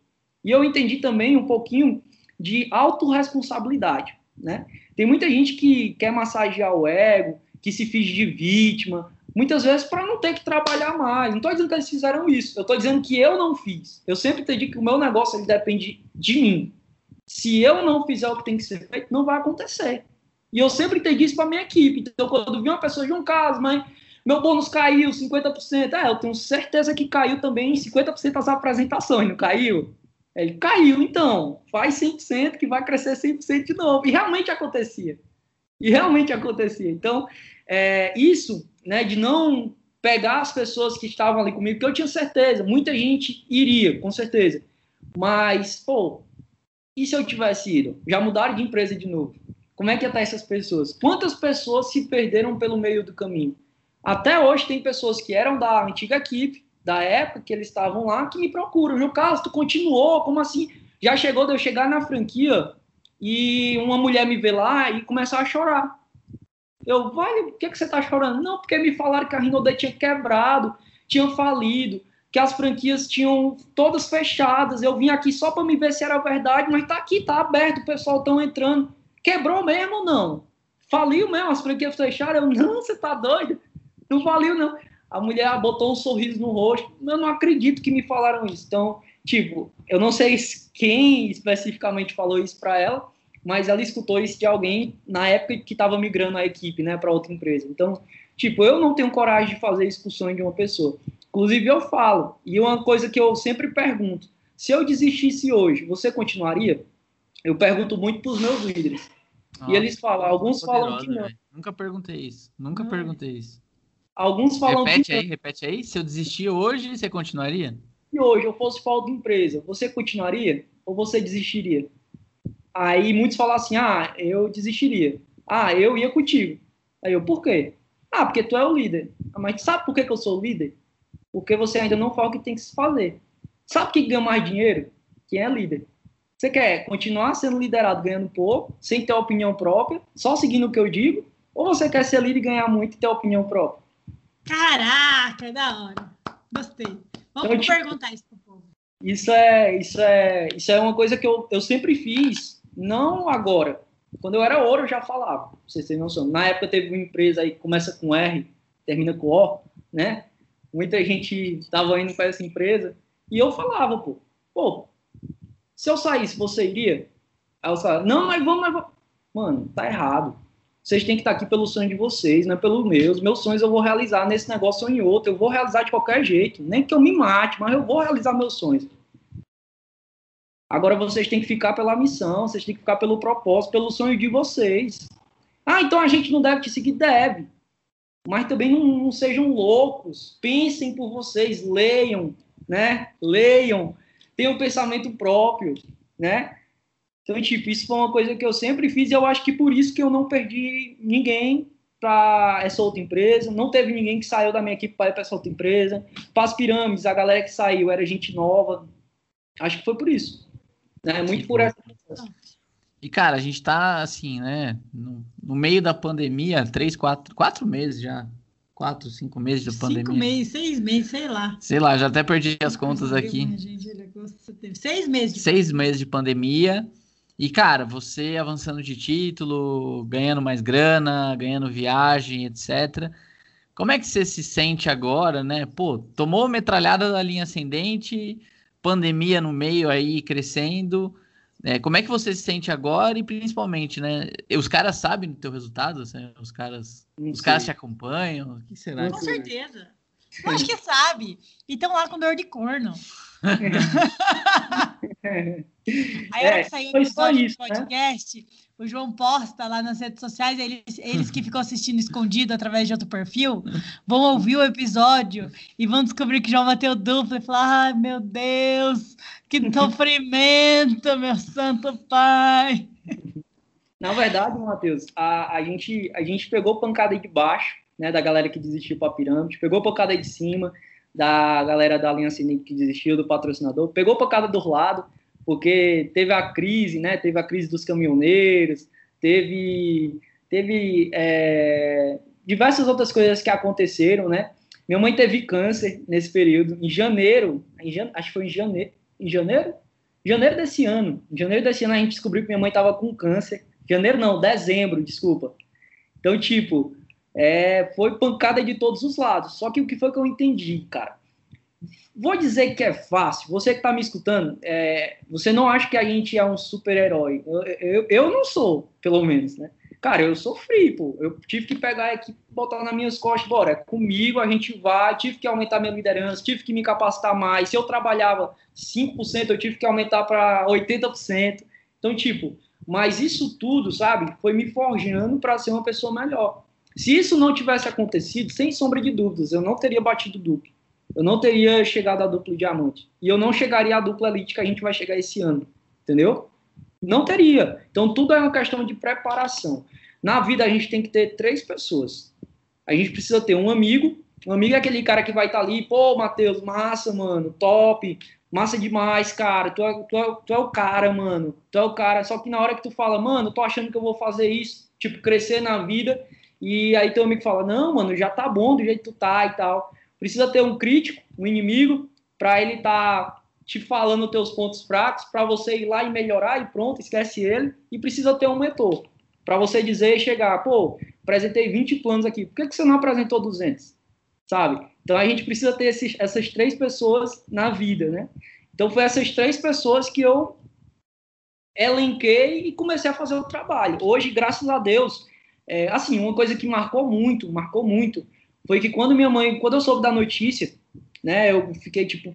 E eu entendi também um pouquinho de autorresponsabilidade, né? Tem muita gente que quer massagear o ego, que se finge de vítima, muitas vezes para não ter que trabalhar mais. Não estou dizendo que eles fizeram isso, eu estou dizendo que eu não fiz. Eu sempre entendi que o meu negócio ele depende de mim. Se eu não fizer o que tem que ser feito, não vai acontecer. E eu sempre entendi isso para minha equipe. Então, quando vi uma pessoa, João Carlos, mas meu bônus caiu 50%. É, eu tenho certeza que caiu também 50% das apresentações, não caiu? Ele caiu, então, faz 100% que vai crescer 100% de novo. E realmente acontecia. E realmente acontecia. Então, é, isso, né, de não pegar as pessoas que estavam ali comigo, que eu tinha certeza, muita gente iria, com certeza. Mas, pô, e se eu tivesse ido? Já mudaram de empresa de novo. Como é que ia estar essas pessoas? Quantas pessoas se perderam pelo meio do caminho? Até hoje tem pessoas que eram da antiga equipe, da época que eles estavam lá, que me procuram. No caso, tu continuou, como assim? Já chegou de eu chegar na franquia e uma mulher me vê lá e começar a chorar. Eu, vale, por que, que você tá chorando? Não, porque me falaram que a Rinode tinha quebrado, tinha falido, que as franquias tinham todas fechadas. Eu vim aqui só para me ver se era verdade, mas tá aqui, tá aberto, o pessoal estão entrando. Quebrou mesmo ou não? Faliu mesmo, as franquias fecharam? Eu, não, você tá doido? Não faliu, não. A mulher botou um sorriso no rosto. Eu não acredito que me falaram isso. Então, tipo, eu não sei quem especificamente falou isso para ela, mas ela escutou isso de alguém na época que estava migrando a equipe, né, para outra empresa. Então, tipo, eu não tenho coragem de fazer expulsão de uma pessoa. Inclusive, eu falo, e uma coisa que eu sempre pergunto: se eu desistisse hoje, você continuaria? Eu pergunto muito para os meus líderes. Nossa, e eles falam, alguns falam que não. Nunca perguntei isso, nunca perguntei isso. Alguns falam repete que... aí, repete aí. Se eu desistir hoje, você continuaria? Se hoje eu fosse falta de empresa, você continuaria ou você desistiria? Aí muitos falam assim: ah, eu desistiria. Ah, eu ia contigo. Aí eu, por quê? Ah, porque tu é o líder. Ah, mas sabe por que, que eu sou o líder? Porque você ainda não fala o que tem que se fazer. Sabe quem ganha mais dinheiro? Quem é líder. Você quer continuar sendo liderado ganhando pouco, sem ter opinião própria, só seguindo o que eu digo? Ou você quer ser líder e ganhar muito e ter opinião própria? Caraca, da hora. Gostei. Vamos então, tipo, perguntar isso pro povo. Isso é, isso é, isso é uma coisa que eu, eu sempre fiz, não agora. Quando eu era ouro, eu já falava, pra vocês terem noção. Na época teve uma empresa aí que começa com R, termina com O, né? Muita gente estava indo para essa empresa e eu falava, pô, pô, se eu saísse, você iria? Aí eu falava, não, mas vamos, mas vamos. Mano, tá errado. Vocês têm que estar aqui pelo sonho de vocês, não é pelo meus. Meus sonhos eu vou realizar nesse negócio ou em outro. Eu vou realizar de qualquer jeito. Nem que eu me mate, mas eu vou realizar meus sonhos. Agora vocês têm que ficar pela missão, vocês têm que ficar pelo propósito, pelo sonho de vocês. Ah, então a gente não deve te seguir? Deve. Mas também não, não sejam loucos. Pensem por vocês, leiam, né? Leiam. Tenham um pensamento próprio, né? Então, tipo, isso foi uma coisa que eu sempre fiz e eu acho que por isso que eu não perdi ninguém para essa outra empresa. Não teve ninguém que saiu da minha equipe para ir para essa outra empresa. Para as pirâmides, a galera que saiu era gente nova. Acho que foi por isso. Né? Muito Sim, por essa. E, cara, a gente tá assim, né? No, no, meio da pandemia, três, quatro, quatro meses já. Quatro, cinco meses de pandemia. Cinco meses, seis meses, sei lá. Sei lá, já até perdi as contas aqui. Seis meses. De seis meses de pandemia. E, cara, você avançando de título, ganhando mais grana, ganhando viagem, etc. Como é que você se sente agora, né? Pô, tomou metralhada da linha ascendente, pandemia no meio aí crescendo. É, como é que você se sente agora e principalmente, né? Os caras sabem do teu resultado, assim, os caras, os caras te acompanham. O que será? Com certeza. Eu acho que sabe. E estão lá com dor de corno. Aí, hora que saiu o né? podcast, né? o João posta lá nas redes sociais, eles, eles que ficam assistindo escondido através de outro perfil, vão ouvir o episódio e vão descobrir que o João bateu duplo e falar: ai meu Deus, que sofrimento, meu santo pai. Na verdade, Matheus, a, a, gente, a gente pegou pancada aí de baixo, né, da galera que desistiu para a pirâmide, pegou pancada aí de cima, da galera da Aliança que desistiu, do patrocinador, pegou pancada do lado, porque teve a crise, né? Teve a crise dos caminhoneiros, teve, teve é, diversas outras coisas que aconteceram, né? Minha mãe teve câncer nesse período, em janeiro, em jan... acho que foi em janeiro, em janeiro? Janeiro desse ano. Em janeiro desse ano a gente descobriu que minha mãe estava com câncer. Janeiro não, dezembro, desculpa. Então, tipo, é, foi pancada de todos os lados. Só que o que foi que eu entendi, cara? Vou dizer que é fácil. Você que está me escutando, é, você não acha que a gente é um super-herói. Eu, eu, eu, não sou, pelo menos, né? Cara, eu sofri, pô. Eu tive que pegar a equipe, botar nas minhas costas, bora, é comigo, a gente vai, tive que aumentar minha liderança, tive que me capacitar mais. Se eu trabalhava 5%, eu tive que aumentar para 80%. Então, tipo, mas isso tudo, sabe, foi me forjando para ser uma pessoa melhor. Se isso não tivesse acontecido, sem sombra de dúvidas, eu não teria batido duplo. Eu não teria chegado a duplo diamante. E eu não chegaria à dupla elite que a gente vai chegar esse ano. Entendeu? Não teria. Então, tudo é uma questão de preparação. Na vida, a gente tem que ter três pessoas. A gente precisa ter um amigo. Um amigo é aquele cara que vai estar tá ali, pô, Matheus, massa, mano, top, massa demais, cara. Tu é, tu, é, tu é o cara, mano. Tu é o cara. Só que na hora que tu fala, mano, tô achando que eu vou fazer isso, tipo, crescer na vida, e aí teu amigo fala, não, mano, já tá bom do jeito que tu tá e tal. Precisa ter um crítico, um inimigo, para ele tá te falando teus pontos fracos, para você ir lá e melhorar e pronto, esquece ele. E precisa ter um mentor, para você dizer e chegar, pô, apresentei 20 planos aqui, por que, que você não apresentou 200? Sabe? Então a gente precisa ter esses, essas três pessoas na vida, né? Então foi essas três pessoas que eu elenquei e comecei a fazer o trabalho. Hoje, graças a Deus, é, assim, uma coisa que marcou muito, marcou muito, foi que quando minha mãe, quando eu soube da notícia, né, eu fiquei tipo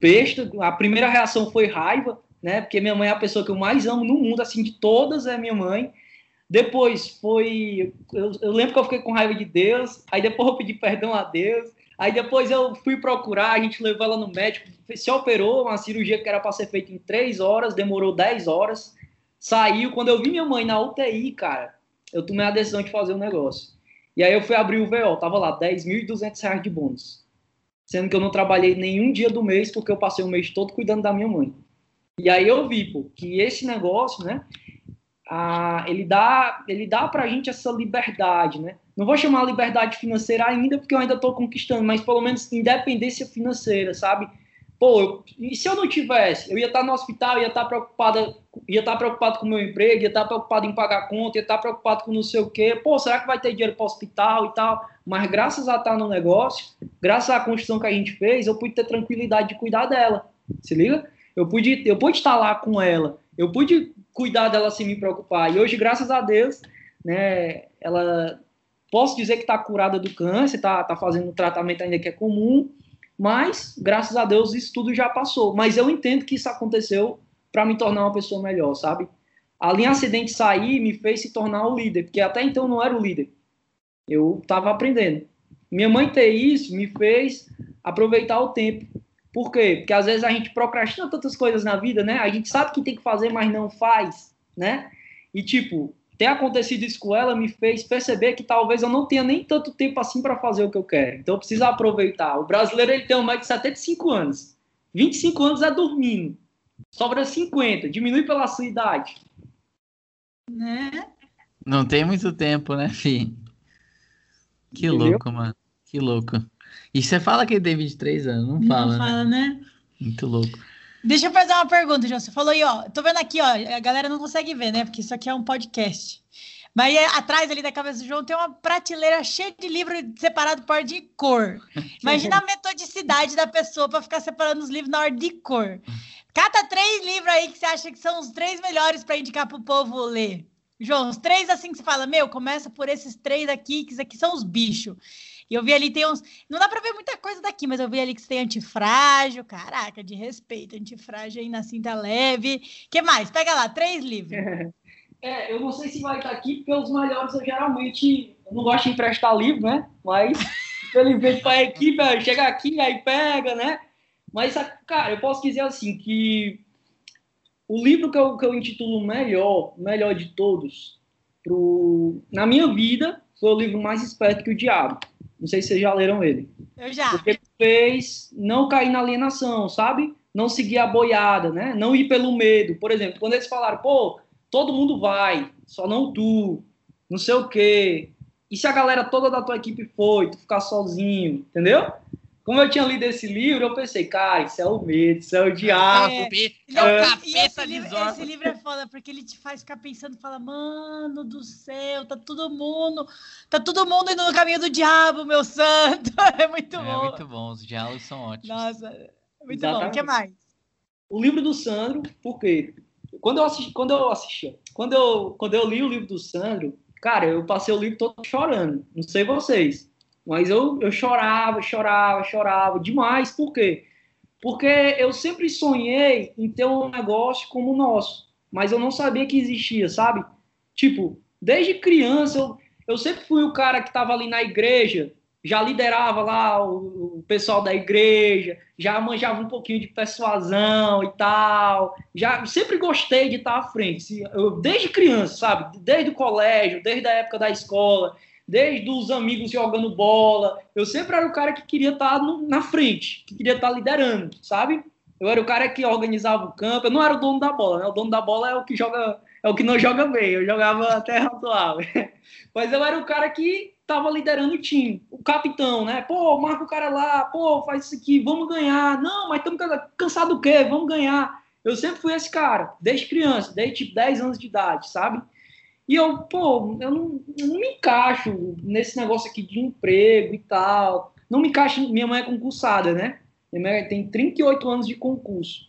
besta. A primeira reação foi raiva, né, porque minha mãe é a pessoa que eu mais amo no mundo, assim, de todas é minha mãe. Depois foi, eu, eu lembro que eu fiquei com raiva de Deus. Aí depois eu pedi perdão a Deus. Aí depois eu fui procurar, a gente levou ela no médico, se operou, uma cirurgia que era para ser feita em três horas, demorou 10 horas. Saiu. Quando eu vi minha mãe na UTI, cara, eu tomei a decisão de fazer o um negócio. E aí eu fui abrir o VO, tava lá, 10.200 reais de bônus. Sendo que eu não trabalhei nenhum dia do mês, porque eu passei o mês todo cuidando da minha mãe. E aí eu vi, pô, que esse negócio, né, a, ele dá, ele dá pra gente essa liberdade, né? Não vou chamar liberdade financeira ainda, porque eu ainda estou conquistando, mas pelo menos independência financeira, sabe? Pô, e se eu não tivesse? Eu ia estar no hospital, ia estar preocupada, ia estar preocupado com o meu emprego, ia estar preocupado em pagar conta, ia estar preocupado com não sei o quê. Pô, será que vai ter dinheiro para o hospital e tal? Mas graças a estar no negócio, graças à construção que a gente fez, eu pude ter tranquilidade de cuidar dela. Se liga? Eu pude, eu pude estar lá com ela, eu pude cuidar dela sem me preocupar. E hoje, graças a Deus, né, ela posso dizer que está curada do câncer, está tá fazendo um tratamento ainda que é comum mas, graças a Deus, isso tudo já passou. Mas eu entendo que isso aconteceu para me tornar uma pessoa melhor, sabe? A linha acidente sair me fez se tornar o líder, porque até então não era o líder. Eu estava aprendendo. Minha mãe ter isso me fez aproveitar o tempo. Por quê? Porque às vezes a gente procrastina tantas coisas na vida, né? A gente sabe que tem que fazer, mas não faz, né? E tipo, ter acontecido isso com ela me fez perceber que talvez eu não tenha nem tanto tempo assim para fazer o que eu quero. Então eu preciso aproveitar. O brasileiro ele tem mais de 75 anos. 25 anos é dormindo. Sobra 50, diminui pela sua idade. Né? Não tem muito tempo, né, Fih? Que Entendeu? louco, mano. Que louco. E você fala que ele tem 23 anos, não, não fala, Não fala, né? né? Muito louco. Deixa eu fazer uma pergunta, João. Você falou aí, ó. Tô vendo aqui, ó. A galera não consegue ver, né? Porque isso aqui é um podcast. Mas é, atrás ali da cabeça do João tem uma prateleira cheia de livros separados por ordem de cor. Imagina a metodicidade da pessoa para ficar separando os livros na ordem de cor. Cata três livros aí que você acha que são os três melhores para indicar para o povo ler. João, os três assim que você fala, meu, começa por esses três aqui, que aqui são os bichos. E eu vi ali, tem uns. Não dá para ver muita coisa daqui, mas eu vi ali que você tem antifrágil. Caraca, de respeito. Antifrágil aí na cinta leve. que mais? Pega lá, três livros. É, eu não sei se vai estar aqui, porque os melhores eu geralmente. Eu não gosto de emprestar livro, né? Mas, infelizmente, para a equipe, chega aqui, aí pega, né? Mas, cara, eu posso dizer assim que o livro que eu, que eu intitulo melhor, melhor de todos, pro, na minha vida, foi o livro mais esperto que o diabo. Não sei se vocês já leram ele. Eu já. Porque fez não cair na alienação, sabe? Não seguir a boiada, né? Não ir pelo medo. Por exemplo, quando eles falaram, pô, todo mundo vai, só não tu, não sei o quê. E se a galera toda da tua equipe foi, tu ficar sozinho, entendeu? Como eu tinha lido esse livro, eu pensei, cara, isso é o medo, isso é o diabo. É, é o capeta esse, livro, esse livro é foda, porque ele te faz ficar pensando, fala, mano do céu, tá todo mundo, tá todo mundo indo no caminho do diabo, meu santo. É muito é, bom. É muito bom, os diálogos são ótimos. Nossa, muito Exatamente. bom. O que mais? O livro do Sandro, por quê? quando eu assisti, quando eu assisti, quando eu, quando eu li o livro do Sandro, cara, eu passei o livro todo chorando. Não sei vocês, mas eu, eu chorava, chorava, chorava demais. Por quê? Porque eu sempre sonhei em ter um negócio como o nosso, mas eu não sabia que existia, sabe? Tipo, desde criança eu, eu sempre fui o cara que estava ali na igreja, já liderava lá o, o, pessoal da igreja, já manjava um pouquinho de persuasão e tal. Já sempre gostei de estar à frente, eu, desde criança, sabe? Desde o colégio, desde a época da escola, desde os amigos jogando bola. Eu sempre era o cara que queria estar no, na frente, que queria estar liderando, sabe? Eu era o cara que organizava o campo. Eu não era o dono da bola, né? O dono da bola é o que joga, é o que não joga bem. Eu jogava até razoável. Mas eu era o cara que tava liderando o time, o capitão, né? Pô, marca o cara lá, pô, faz isso aqui, vamos ganhar. Não, mas estamos cansados do quê? Vamos ganhar. Eu sempre fui esse cara, desde criança, desde tipo 10 anos de idade, sabe? E eu, pô, eu não, eu não me encaixo nesse negócio aqui de emprego e tal. Não me encaixo, minha mãe é concursada, né? Minha mãe tem 38 anos de concurso.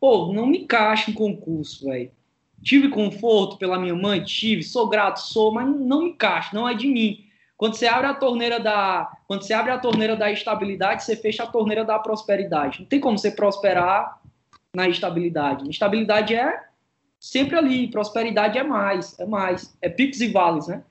Pô, não me encaixo em concurso, velho. Tive conforto pela minha mãe, tive, sou grato, sou, mas não me encaixo, não é de mim. Quando você abre a torneira da, quando você abre a torneira da estabilidade, você fecha a torneira da prosperidade. Não tem como você prosperar na estabilidade. Estabilidade é sempre ali, prosperidade é mais, é mais, é picos e vales, né?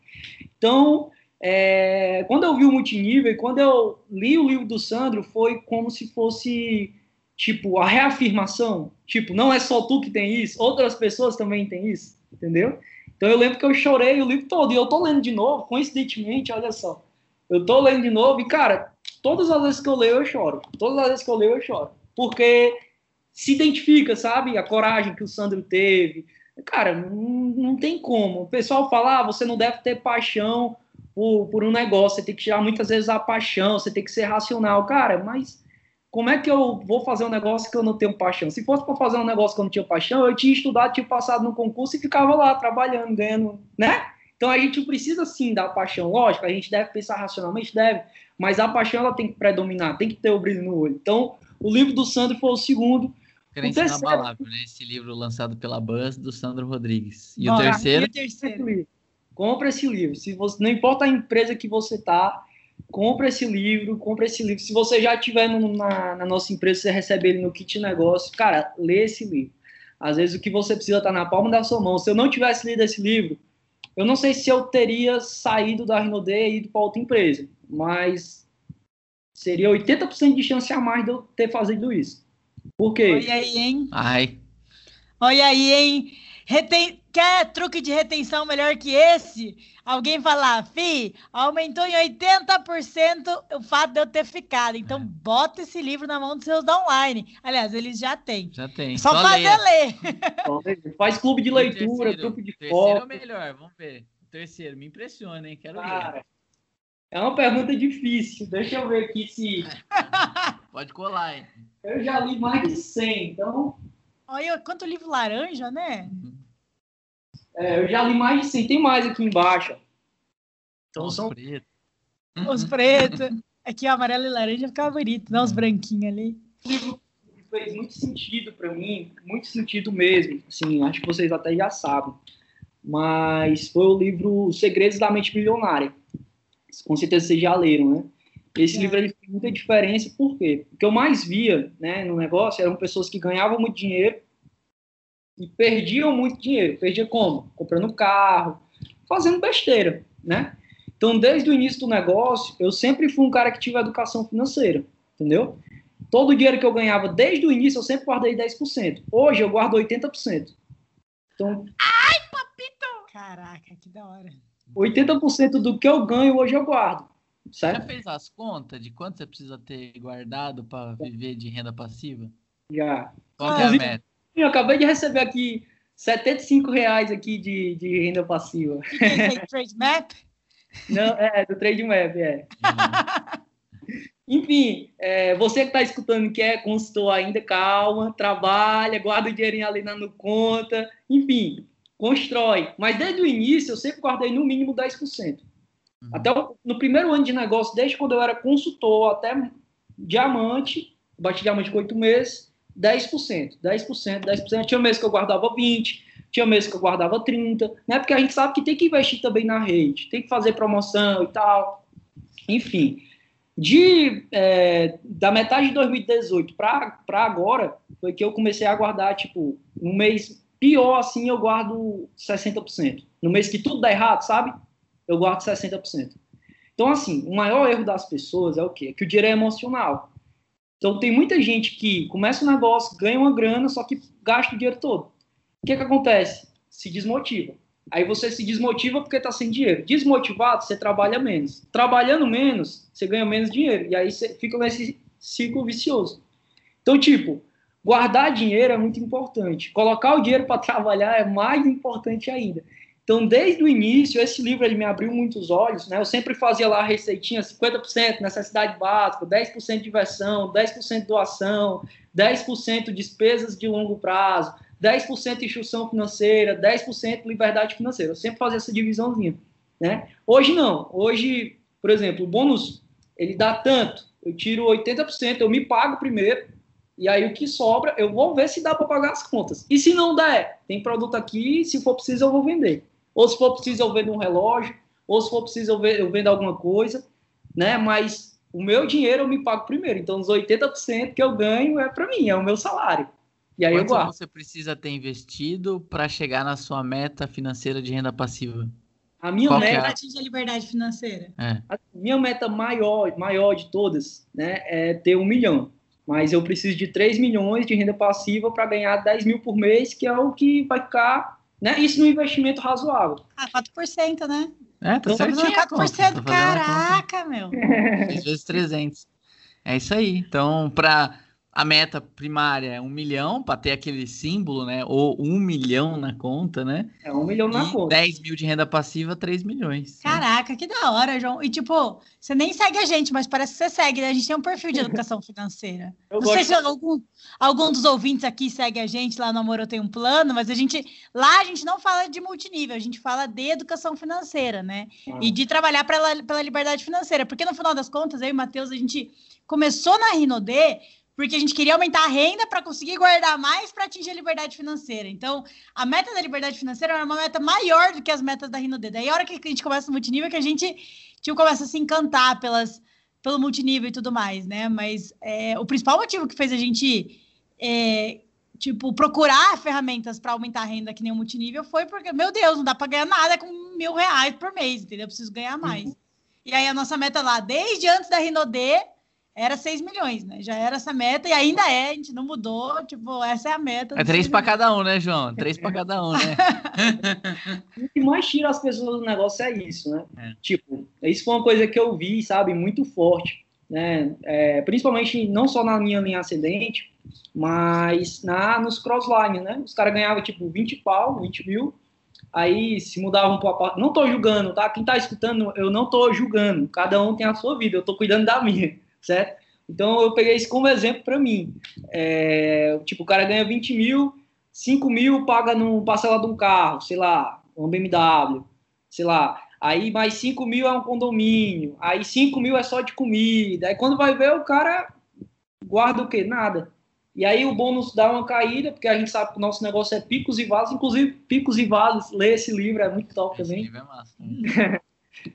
Então, é, quando eu vi o multinível quando eu li o livro do Sandro, foi como se fosse tipo a reafirmação, tipo, não é só tu que tem isso, outras pessoas também têm isso, entendeu? Então eu lembro que eu chorei o livro todo. E eu tô lendo de novo, coincidentemente, olha só. Eu tô lendo de novo e, cara, todas as vezes que eu leio eu choro. Todas as vezes que eu leio eu choro. Porque se identifica, sabe? A coragem que o Sandro teve. Cara, não, não tem como. O pessoal fala, ah, você não deve ter paixão por, por um negócio, você tem que tirar muitas vezes a paixão, você tem que ser racional. Cara, mas como é que eu vou fazer um negócio que eu não tenho paixão? Se fosse para fazer um negócio que eu não tinha paixão, eu tinha estudado, tinha passado no concurso e ficava lá trabalhando, ganhando, né? Então a gente precisa sim da paixão, lógico, a gente deve pensar racionalmente, deve, mas a paixão ela tem que predominar, tem que ter o brilho no olho. Então, o livro do Sandro foi o segundo. Crença inabalável, né? Esse livro lançado pela Buzz do Sandro Rodrigues. E o terceiro? E o terceiro? Compre esse livro. Se você, não importa a empresa que você tá, compra esse livro, compra esse livro. Se você já tiver no, na, na, nossa empresa, você recebe ele no kit negócio, cara, lê esse livro. Às vezes o que você precisa está na palma da sua mão. Se eu não tivesse lido esse livro, eu não sei se eu teria saído da Rinode e ido para outra empresa, mas seria 80% de chance a mais de eu ter fazido isso. Por quê? Olha aí, hein? Ai. Olha aí, hein? Reten... Quer truque de retenção melhor que esse? Alguém falar, fi, aumentou em 80% o fato de eu ter ficado. Então, é. bota esse livro na mão dos seus online. Aliás, eles já têm. Já tem. Só, Só fazer ler. Faz clube de leitura, terceiro, grupo de terceiro foto. Terceiro é melhor, vamos ver. Terceiro, me impressiona, hein? Quero Cara, ver. É uma pergunta difícil. Deixa eu ver aqui se. Pode colar, hein? Eu já li mais de 100, então. Olha, quanto livro laranja, né? É, eu já li mais de 100. Tem mais aqui embaixo. Então os são... pretos. Os pretos. Aqui, o amarelo e laranja ficava bonito, não os uhum. branquinhos ali. Fez muito sentido para mim, muito sentido mesmo. Assim, acho que vocês até já sabem. Mas foi o livro Segredos da Mente Milionária. Com certeza vocês já leram, né? Esse é. livro ele fez muita diferença, por quê? O que eu mais via né, no negócio eram pessoas que ganhavam muito dinheiro e perdiam muito dinheiro. Perdia como? Comprando carro, fazendo besteira, né? Então, desde o início do negócio, eu sempre fui um cara que tive educação financeira, entendeu? Todo o dinheiro que eu ganhava desde o início, eu sempre guardei 10%. Hoje, eu guardo 80%. Então... Ai, papito! Caraca, que da hora. 80% do que eu ganho, hoje eu guardo. Certo? Já fez as contas de quanto você precisa ter guardado para viver de renda passiva? Já. Qual ah, é a meta? Eu acabei de receber aqui 75 reais aqui de, de renda passiva. Que é Trade Map? Não, é, do Trade Map, é. Enfim, é, você que está escutando que é consultor ainda, calma, trabalha, guarda o dinheirinho ali na no conta, enfim, constrói. Mas desde o início eu sempre guardei no mínimo 10%. Uhum. Até o, no primeiro ano de negócio, desde quando eu era consultor até diamante, bati diamante com oito meses, 10%, 10%, 10%. Tinha mês que eu guardava 20%, tinha mês que eu guardava 30%, né? Porque a gente sabe que tem que investir também na rede, tem que fazer promoção e tal. Enfim, de é, da metade de 2018 para agora, foi que eu comecei a guardar, tipo, no mês pior assim, eu guardo 60%. No mês que tudo dá errado, sabe? Eu guardo 60%. Então, assim, o maior erro das pessoas é o quê? É que o dinheiro é emocional. Então, tem muita gente que começa um negócio, ganha uma grana, só que gasta o dinheiro todo. O que, que acontece? Se desmotiva. Aí você se desmotiva porque está sem dinheiro. Desmotivado, você trabalha menos. Trabalhando menos, você ganha menos dinheiro. E aí você fica nesse ciclo vicioso. Então, tipo, guardar dinheiro é muito importante. Colocar o dinheiro para trabalhar é mais importante ainda. Então, desde o início, esse livro ele me abriu muitos olhos. Né? Eu sempre fazia lá a receitinha: 50% necessidade básica, 10% diversão, 10% doação, 10% despesas de longo prazo, 10% instrução financeira, 10% liberdade financeira. Eu sempre fazia essa divisãozinha. Né? Hoje não. Hoje, por exemplo, o bônus ele dá tanto. Eu tiro 80%, eu me pago primeiro, e aí o que sobra, eu vou ver se dá para pagar as contas. E se não der, tem produto aqui, se for preciso eu vou vender. Ou se for preciso eu vendo um relógio, ou se for preciso eu vendo alguma coisa, né? Mas o meu dinheiro eu me pago primeiro. Então os 80% que eu ganho é para mim, é o meu salário. E aí Quanto eu guardo. você precisa ter investido para chegar na sua meta financeira de renda passiva? A minha Qual meta, é? Atingir a liberdade financeira. É. a minha meta maior, maior de todas, né, é ter um milhão. Mas eu preciso de 3 milhões de renda passiva para ganhar 10 mil por mês, que é o que vai ficar, né? Isso no investimento razoável. Ah, 4%, né? É, tá conta, 4%, tô fazendo a conta. caraca, meu. 6 vezes 300. É isso aí. Então, para a meta primária é um milhão, para ter aquele símbolo, né? Ou um milhão na conta, né? É um milhão na e conta. 10 mil de renda passiva, 3 milhões. né? Caraca, que da hora, João. E tipo, você nem segue a gente, mas parece que você segue, né? A gente tem um perfil de educação financeira. Eu Não sei gosto- se algum, algum dos ouvintes aqui segue a gente lá no Amor Eu Tenho um Plano, mas a gente lá a gente não fala de multinível, a gente fala de educação financeira, né? Ah. E de trabalhar pela, pela liberdade financeira. Porque no final das contas, eu e o Matheus, a gente começou na Rinodê porque a gente queria aumentar a renda para conseguir guardar mais para atingir a liberdade financeira. Então, a meta da liberdade financeira era uma meta maior do que as metas da Rinodê. Daí, a hora que a gente começa no multinível, é que a gente tipo, começa a se encantar pelas, pelo multinível e tudo mais, né? Mas é, o principal motivo que fez a gente é, tipo, procurar ferramentas para aumentar a renda que nem o multinível foi porque, meu Deus, não dá para ganhar nada com mil reais por mês, entendeu? Eu preciso ganhar mais. E aí a nossa meta lá, desde antes da Rinodê, era 6 milhões, né? Já era essa meta e ainda é, a gente não mudou, tipo, essa é a meta. É três para cada um, né, João? Três para cada um, né? O que mais tira as pessoas do negócio é isso, né? É. Tipo, isso foi uma coisa que eu vi, sabe, muito forte, né? É, principalmente não só na minha linha ascendente, mas na, nos crossline, né? Os caras ganhavam, tipo, 20 pau, 20 mil, aí se mudavam para apart- Não tô julgando, tá? Quem tá escutando, eu não tô julgando. Cada um tem a sua vida, eu tô cuidando da minha, certo? Então eu peguei isso como exemplo para mim. É, tipo, o cara ganha 20 mil, 5 mil paga no parcela de um carro, sei lá, um BMW, sei lá. Aí mais 5 mil é um condomínio, aí 5 mil é só de comida. Aí quando vai ver, o cara guarda o quê? Nada. E aí o bônus dá uma caída, porque a gente sabe que o nosso negócio é picos e vales, inclusive picos e vales, ler esse livro é muito top Esse também. livro é massa. né?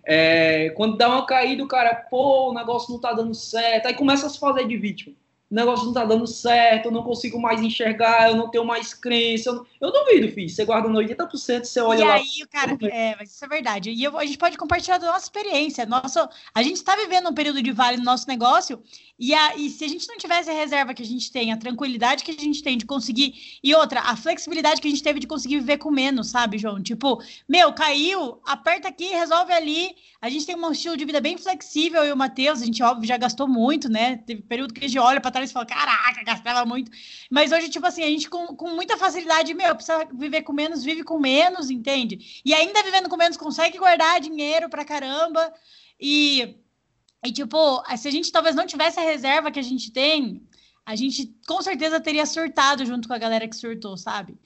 É, quando dá uma caída, o cara, pô, o negócio não tá dando certo. Aí começa a se fazer de vítima. O negócio não tá dando certo, eu não consigo mais enxergar, eu não tenho mais crença. Eu, não- eu duvido, filho. Você guarda no 80%, você olha E lá. aí, o cara, é, mas isso é verdade. E eu- a gente pode compartilhar da nossa experiência. Nosso, a gente está vivendo um período de vale no nosso negócio, e, a, e se a gente não tivesse a reserva que a gente tem, a tranquilidade que a gente tem de conseguir, e outra, a flexibilidade que a gente teve de conseguir viver com menos, sabe, João? Tipo, meu, caiu, aperta aqui, resolve ali. A gente tem um estilo de vida bem flexível, eu e o Matheus, a gente, óbvio, já gastou muito, né? Teve período que a gente olha para e fala, caraca, gastava muito. Mas hoje, tipo assim, a gente com, com muita facilidade, meu, precisa viver com menos, vive com menos, entende? E ainda vivendo com menos, consegue guardar dinheiro pra caramba. E, e tipo, se a gente talvez não tivesse a reserva que a gente tem, a gente com certeza teria surtado junto com a galera que surtou, sabe?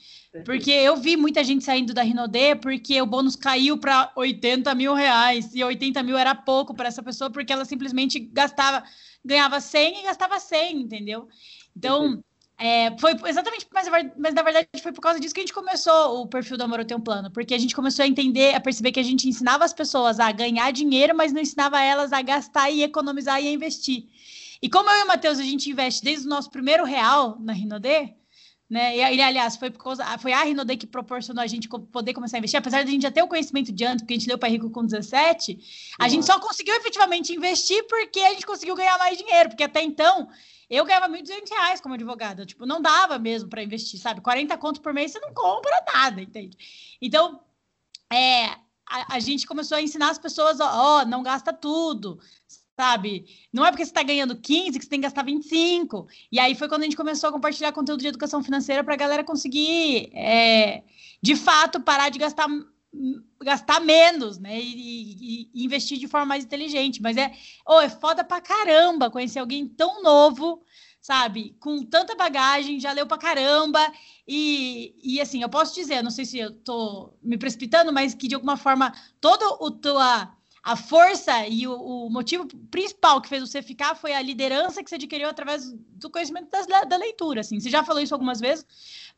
Porque eu vi muita gente saindo da Rinodê porque o bônus caiu para 80 mil reais. E 80 mil era pouco para essa pessoa porque ela simplesmente gastava, ganhava 100 e gastava 100, entendeu? Então, É, foi exatamente, mas, mas, na verdade foi por causa disso que a gente começou o perfil do Amor Eu Tenho um Plano, porque a gente começou a entender, a perceber que a gente ensinava as pessoas a ganhar dinheiro, mas não ensinava elas a gastar e economizar e a investir. E como eu e o Matheus, a gente investe desde o nosso primeiro real na Rinodê, né? E ele, aliás, foi, por causa, foi a Rinodê que proporcionou a gente poder começar a investir, apesar de a gente já ter o conhecimento de antes, porque a gente leu para Rico com 17, a gente só conseguiu efetivamente investir porque a gente conseguiu ganhar mais dinheiro, porque até então eu ganhava 1.200 reais como advogada, tipo, não dava mesmo para investir, sabe? 40 contos por mês você não compra nada, entende? Então, é, a, a gente começou a ensinar as pessoas, ó, ó, não gasta tudo, sabe? Não é porque você está ganhando 15 que você tem que gastar 25. E aí foi quando a gente começou a compartilhar conteúdo de educação financeira para a galera conseguir, é, de fato, parar de gastar gastar menos, né? E, e, e, investir de forma mais inteligente. Mas é, oh, é foda pra caramba conhecer alguém tão novo, sabe? Com tanta bagagem, já leu pra caramba. E, e assim, eu posso dizer, não sei se eu tô me precipitando, mas que de alguma forma todo o tua a força e o, o, motivo principal que fez você ficar foi a liderança que você adquiriu através do conhecimento das, da, leitura, assim. Você já falou isso algumas vezes,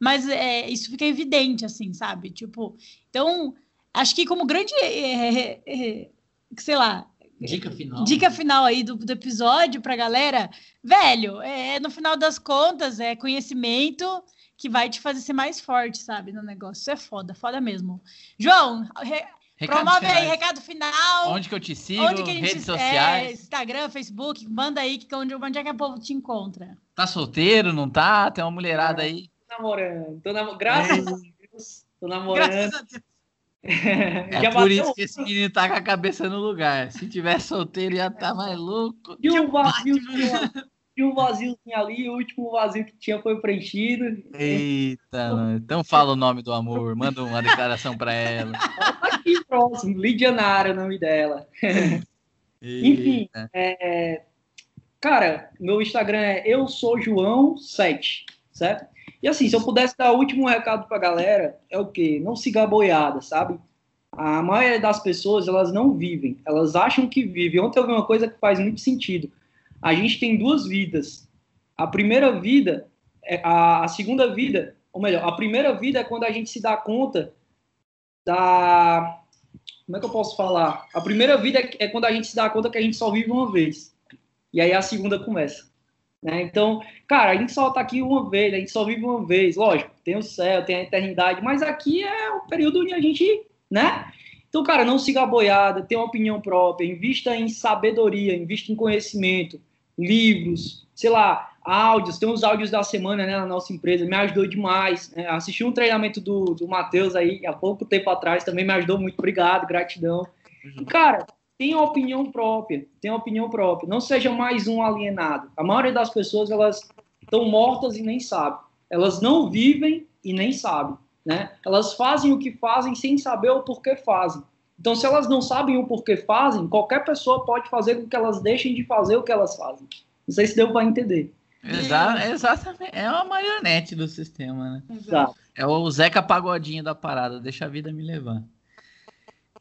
mas é, isso fica evidente, assim, sabe? Tipo, então, acho que como grande, é, é, é sei lá... Dica final. Dica final aí do, do episódio pra galera. Velho, é, no final das contas, é conhecimento que vai te fazer ser mais forte, sabe, no negócio. Isso é foda, foda mesmo. João, Recado Promove finais. aí, recado final. Onde que eu te sigo? Onde que a gente, redes sociais? É, Instagram, Facebook, manda aí que onde, onde é que o povo te encontra. Tá solteiro, não tá? Tem uma mulherada aí. Tô namorando. Tô nam... Graças a Deus. Tô namorando. Graças a Deus. é por isso que esse menino tá com a cabeça no lugar. Se tivesse solteiro, ia estar tá mais louco. E um vazio, tinha um vaziozinho ali, o último vazio que tinha foi preenchido. Eita, então fala o nome do amor, manda uma declaração para ela. Ela tá aqui próximo, Lidianara é o nome dela. Enfim, é, cara, meu Instagram é eu sou João 7, certo? E assim, se eu pudesse dar o último recado pra galera, é o quê? Não siga boiada, sabe? A maioria das pessoas, elas não vivem, elas acham que vivem. Ontem eu vi uma coisa que faz muito sentido a gente tem duas vidas. A primeira vida, é a, segunda vida, ou melhor, a primeira vida é quando a gente se dá conta da. Como é que eu posso falar? A primeira vida é, é quando a gente se dá conta que a gente só vive uma vez. E aí a segunda começa. Né? Então, cara, a gente só tá aqui uma vez, a gente só vive uma vez. Lógico, tem o céu, tem a eternidade, mas aqui é o período onde a gente, né? Então, cara, não siga a boiada, tenha uma opinião própria, invista em sabedoria, invista em conhecimento livros, sei lá, áudios, tem os áudios da semana né, na nossa empresa, me ajudou demais. Né? Assisti um treinamento do, do Matheus aí há pouco tempo atrás, também me ajudou muito, obrigado, gratidão. E, cara, tenha opinião própria, tenha opinião própria, não seja mais um alienado. A maioria das pessoas, elas estão mortas e nem sabem. Elas não vivem e nem sabem, né? Elas fazem o que fazem sem saber o porquê fazem. Então, se elas não sabem o porquê fazem, qualquer pessoa pode fazer com que elas deixem de fazer o que elas fazem. Não sei se deu para entender. Exa exatamente. É uma marionete do sistema, né? Exato. É o Zeca Pagodinho da parada. Deixa a vida me levar.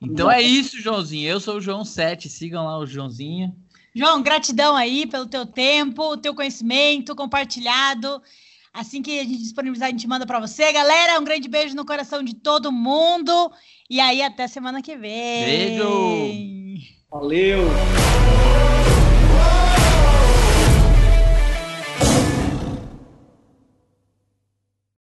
Então Exato. é isso, Joãozinho. Eu sou o João 7. Sigam lá o Joãozinho. João, gratidão aí pelo teu tempo, o teu conhecimento compartilhado. Assim que a gente disponibilizar, a gente manda para você. Galera, um grande beijo no coração de todo mundo. E aí, até semana que vem. Beijo! Valeu!